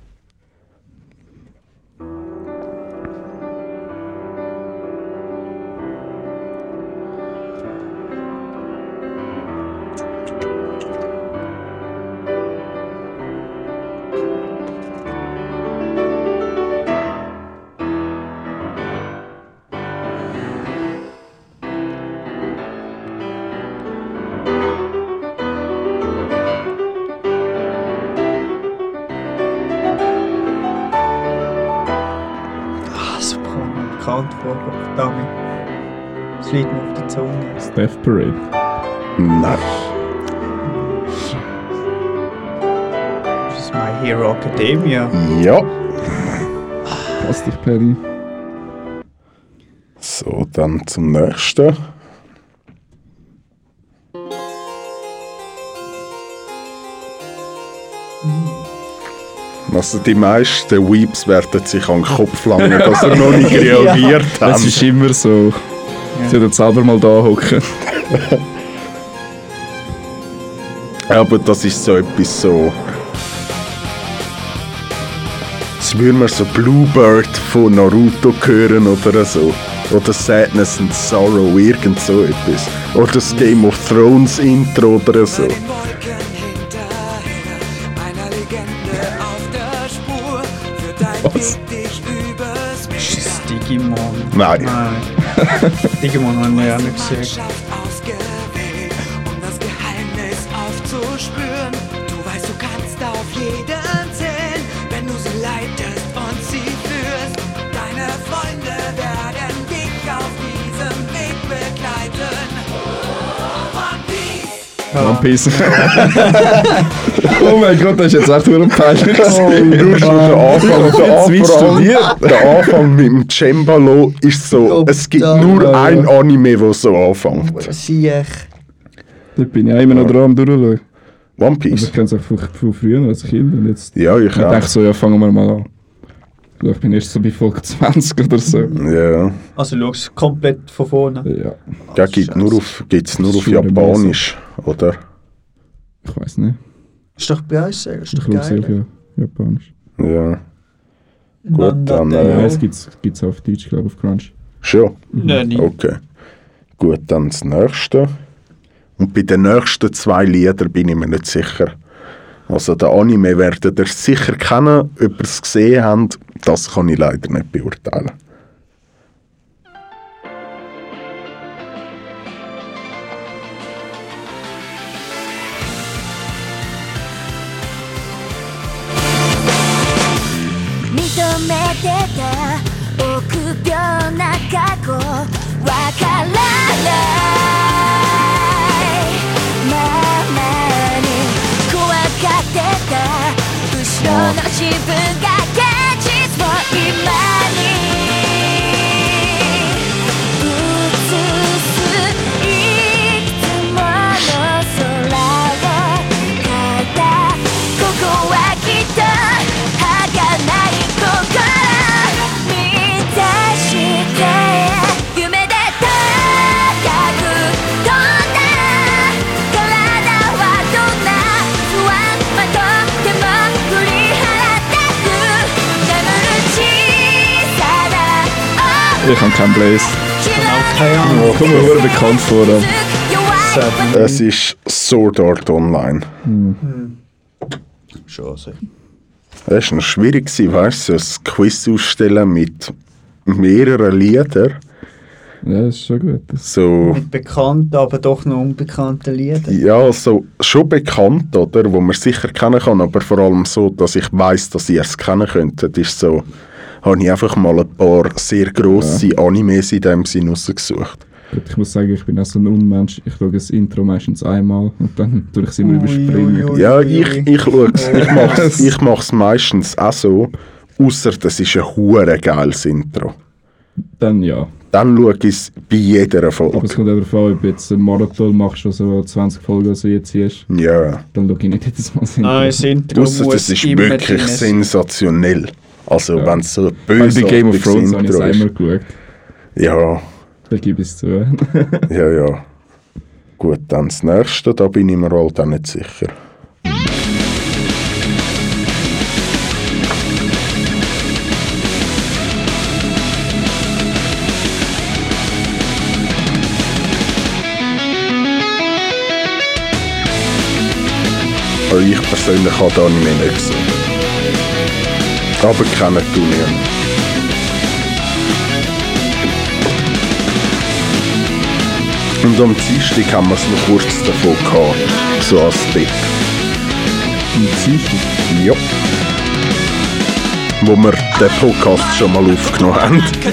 Parade. Nein. Das ist My Hero Academia. Ja. Pass dich, Paddy. So, dann zum nächsten. Also die meisten Weeps werden sich an den Kopf langen, dass sie noch nicht reagiert haben. Es ist immer so. Sie sollten selber mal da hocken. Aber das ist so etwas so. Als würde man so Bluebird von Naruto hören oder so. Oder Sadness and Sorrow, irgend so etwas. Oder das Game of Thrones Intro oder so. Was? Ist das Digimon? Nein. Nein. Digimon habe ich auch nicht gesehen. One Piece. One Piece. oh mein Gott, das ist jetzt echt nur ein peinlich. Nur schon der Anfang, der Anfang, der Anfang mit dem Cembalo ist so, es gibt nur ein Anime, wo so anfängt. Siech. Da bin ich auch immer noch dran am Durchschauen. One Aber ich Piece. kenne es auch von, von früher als Kind. Und jetzt Ja, ich ich dachte auch. so, ja, fangen wir mal an. Ich glaube, ich bin erst so bei Folge 20 oder so. Ja, Also schau es komplett von vorne. Ja, der gibt nur auf, gibt's nur auf Japanisch, oder? ich weiß nicht. Ist doch bei uns sehr, ist Ich doch sehr geil. viel Japanisch. Ja. Gut, dann, äh, Ja, es gibt es auf Deutsch, glaube ich, auf Crunch. Schon? Nein, nicht. Okay. Gut, dann das nächste. Und bei den nächsten zwei Liedern bin ich mir nicht sicher. Also der Anime werdet ihr sicher kennen, ob ihr es gesehen habt, das kann ich leider nicht beurteilen.認めてた臆病な過去わからない Ich habe keinen Blaze. Keine Ahnung. Komm mir sehr bekannt vor. Es ist Sword Art Online. Schon so. Es war noch schwierig, weißt du, ein Quiz ausstellen mit mehreren Liedern. Ja, das ist schon gut. So, Mit bekannten, aber doch noch unbekannten Liedern. ja, so schon bekannt, oder? Wo man sicher kennen kann, aber vor allem so, dass ich weiß, dass ihr es kennen könntet, ist so, habe ich einfach mal ein paar sehr grosse Animes in dem Sinn rausgesucht. Ich muss sagen, ich bin auch so ein Unmensch. Ich schaue das Intro meistens einmal und dann tue ich es immer Ui, überspringen. ui, ui. Ja, ich, ich schaue ich mach's, ich mach's meistens auch so, außer das ist ein hure geiles Intro. Dann ja. Dann schaue ich es bei jeder Aber es Folge. kommt darauf an, ob du jetzt einen Marathon machst, wo so 20 Folgen so jetzt ziehst. Ja. Dann schaue ich nicht jedes Mal das Intro. Nein, das Intro Ausser das ist wirklich sensationell. Also Ja. wenn es so ein Weil bei Game of Thrones habe ich es einmal ist. geschaut. Ja, Da gebe ich es zu. ja, ja. Gut, dann das nächste, da bin ich mir halt auch nicht sicher. Ich persönlich habe Anime nicht gesehen. Aber ich ihn. Und am Dienstag haben wir es noch kurz davon gehabt. So als Tipp. Und Dienstag. Ja. Wo wir den Podcast schon mal aufgenommen haben.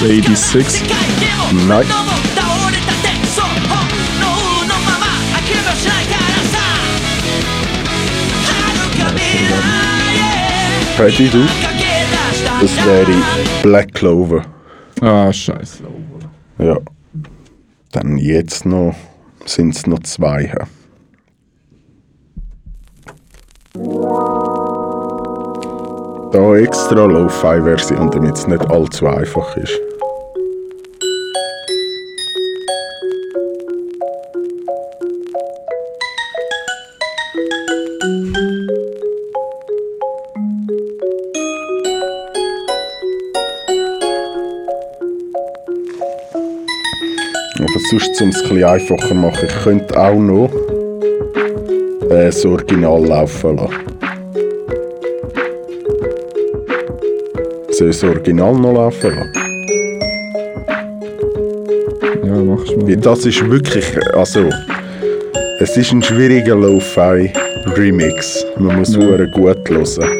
86. Nein. Pretty du? Das wäre Black Clover. Ah, scheiße. Ja. Dann jetzt noch sind es noch zwei. Da extra Lo-Fi-Version, damit es nicht allzu einfach ist. Sonst, um es ein einfacher machen, ich könnte auch noch äh, das Original laufen lassen. Soll ich das Original noch laufen lassen? Ja, machst du Weil mal. das ist wirklich, also, es ist ein schwieriger Lo-Fi-Remix. Man muss ja. gut hören.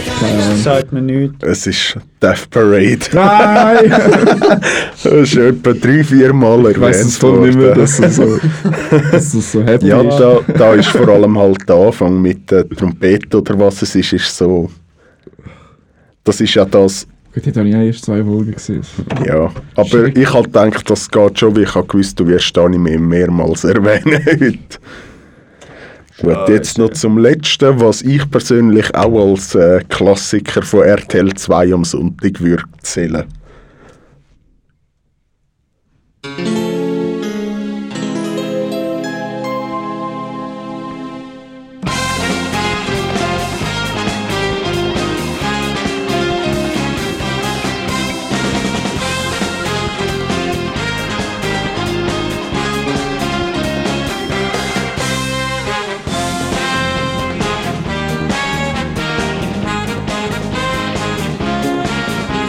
Das sagt mir nichts. Es ist Death Parade. Nein! das ist etwa drei, vier Mal erwähnt Ich weiss es voll nicht mehr, dass es so, dass es so happy ja, da, da ist vor allem halt der Anfang mit der Trompete oder was es ist, ist so... Das ist ja das... Gut, ich habe ich erst zwei Folgen gesehen. Ja, aber Schick. ich halt denke, das geht schon, weil ich habe gewusst, du wirst Anime mehrmals erwähnen heute. Gut, jetzt noch zum letzten, was ich persönlich auch als äh, Klassiker von RTL 2 am Sonntag würde zählen.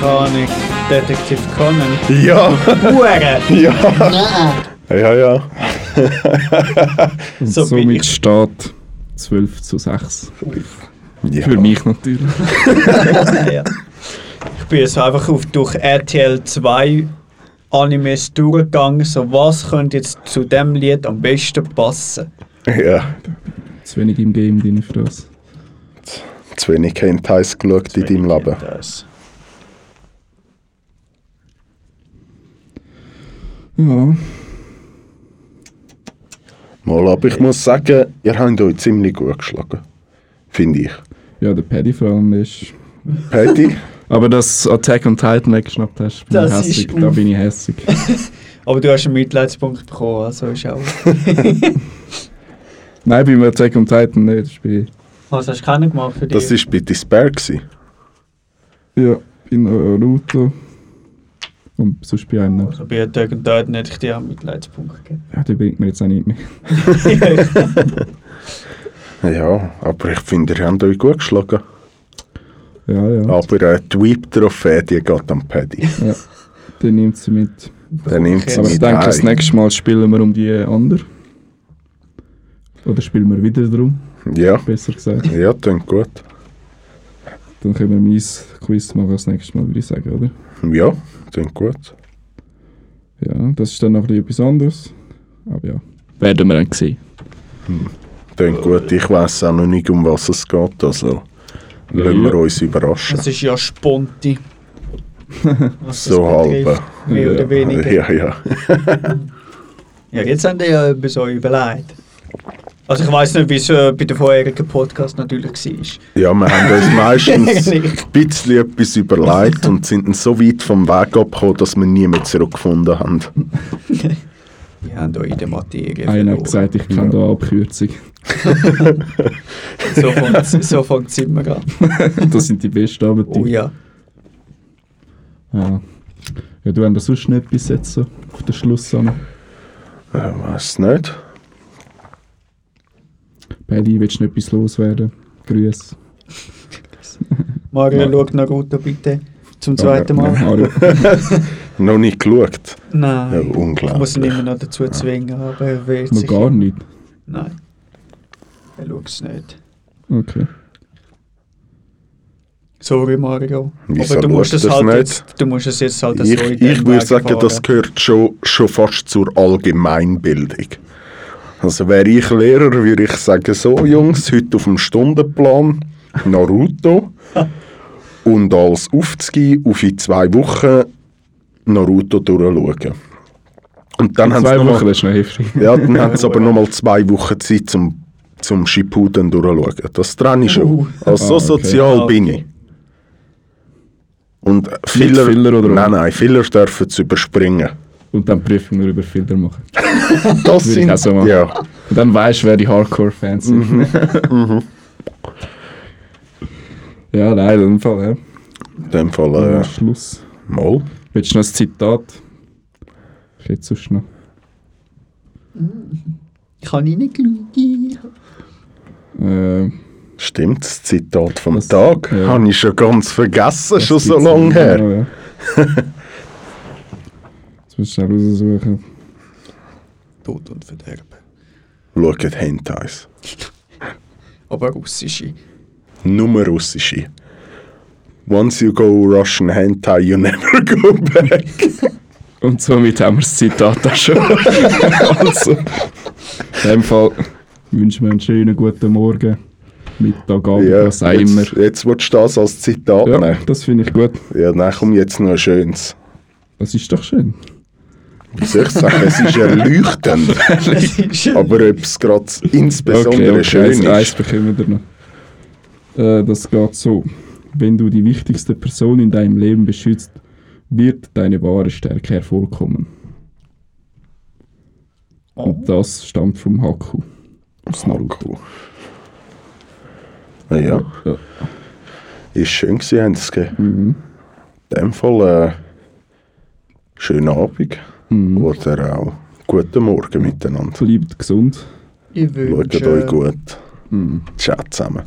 Ahnung. Detektiv Conan. Ja, Hure! ja. Ja, ja. Und So somit ich. steht 12 zu 6. ja. Für mich natürlich. ja. Ich bin jetzt einfach auf, durch RTL 2 Animes durchgegangen, so was könnte jetzt zu dem Lied am besten passen. Ja, Zu wenig im Game drin für das. zu wenig Hentais geschaut in deinem Leben. Das. Ja, Mal, aber ich muss sagen, ihr habt euch ziemlich gut geschlagen. Finde ich. ja der Paddy vor allem ist. Paddy? Aber dass Attack on Titan weggeschnappt hast, bin Das ich hässig. Da bin ich hässig. Aber du hast einen Mitleidspunkt bekommen, also ist auch. Nein, beim Attack on Titan nicht. Das ist bei, Was hast du keinen gemacht für dich? Das war bei Despair. gewesen. ja, bei Naruto. Und sonst bei einem noch. Also bei Attack Titan hätte ich dir auch einen Mitleidspunkt gegeben. Ja, der bringt mir jetzt auch nicht mehr. Ja, aber ich finde, ihr habt euch gut geschlagen. Ja, ja. Aber äh, die Weep-Trophäe, die geht am Paddy. ja. Der nimmt sie mit. Dann nimmt sie Aber ich mit denke, das nächste Mal spielen wir um die andere. Oder spielen wir wieder drum, Ja, besser gesagt. ja, klingt gut. Dann können wir mein Quiz machen das nächste Mal, würde ich sagen, oder? Ja, klingt gut. Ja, das ist dann noch etwas anderes. Aber ja. Werden wir dann sehen. Klingt gut. Ich weiß auch noch nicht, um was es geht. Also, lassen wir uns überraschen. Das ist ja Sponti. So halb. Mehr oder weniger. Ja, ja. Ja, jetzt haben die ja etwas euch überlegt. Also ich weiß nicht, wie es äh, bei dem vorherigen Podcast natürlich war. Ja, wir haben uns meistens ein bisschen etwas überlegt und sind dann so weit vom Weg abgekommen, dass wir nie mehr zurückgefunden haben. Wir haben euch in der Materie Einer hat gesagt, ich kann da Abkürzung. So fängt so fängt's immer an. Das sind die besten Abenteuer. Oh ja. Ja. ja, du hast da sonst noch etwas jetzt so auf den Schluss an. Äh, weiß nicht. Paddy, willst du noch etwas loswerden? Grüß. Mario, schau Naruto bitte. Zum zweiten Mal. Noch nicht geschaut. Ja, Nein. Ich unglaublich. muss ihn immer noch dazu zwingen, aber er wird Noch sich... gar nicht. Nein. Er schaut es nicht. Okay. Sorry Mario. Wieso aber du musst, schaut es das halt nicht? jetzt, du musst es jetzt halt Ich, so in ich würde sagen, das fahren. gehört schon, schon fast zur Allgemeinbildung. Also wäre ich Lehrer, würde ich sagen, so Jungs, heute auf dem Stundenplan Naruto und als Aufzgi auf in zwei Wochen Naruto durchschauen. Und dann haben Zwei noch Wochen, mal, das ist noch heftig. ja, dann haben sie aber nochmal zwei Wochen Zeit zum, zum Shippuden durchschauen. Das trenne ich schon. Uh. Also so Ah, okay. sozial Ah, bin okay. ich. Und Filler, Filler oder nein, nein, Filler dürfen sie überspringen. Und dann prüfen wir über Filter machen. Das Würde ich auch so machen. ja, Und dann weißt du, wer die Hardcore-Fans sind. Mhm. ja, nein, in dem Fall, ja. in dem Fall Äh, äh, Schluss. mal. Willst du noch ein Zitat? Ich hätte sonst noch. Ich habe reingeschaut. Äh, Stimmt, das Zitat vom Das- Tag. ja. Habe ich schon ganz vergessen, das schon so lange nicht. her. Ja, ja. Jetzt musst du schnell raussuchen. Tod und Verderben. Schaut Hentais. Aber russische. Nur russische. Once you go Russian Hentai, you never go back. Und somit haben wir das Zitat auch schon. also, in dem Fall wünschen wir einen schönen guten Morgen, Mittag, Abend, Ja, was auch immer. jetzt, jetzt willst du das als Zitat Ja, nehmen. das finde ich gut. Ja, dann kommt jetzt noch ein schönes. Das ist doch schön. Wie soll ich sagen? Es ist erleuchtend. Aber ob es gerade insbesondere okay, schön eins, ist. eins bekommen wir noch. Äh, das geht so. Wenn du die wichtigste Person in deinem Leben beschützt, wird deine wahre Stärke hervorkommen. Und das stammt vom Haku. Aus Naruto. Ah, ja, Ja. ist schön gewesen, haben sie. Mhm. In dem Fall äh, schönen Abend Mhm. oder auch guten Morgen miteinander. Bleibt gesund. Ich Schaut wünsche euch gut. Mhm. Ciao zusammen.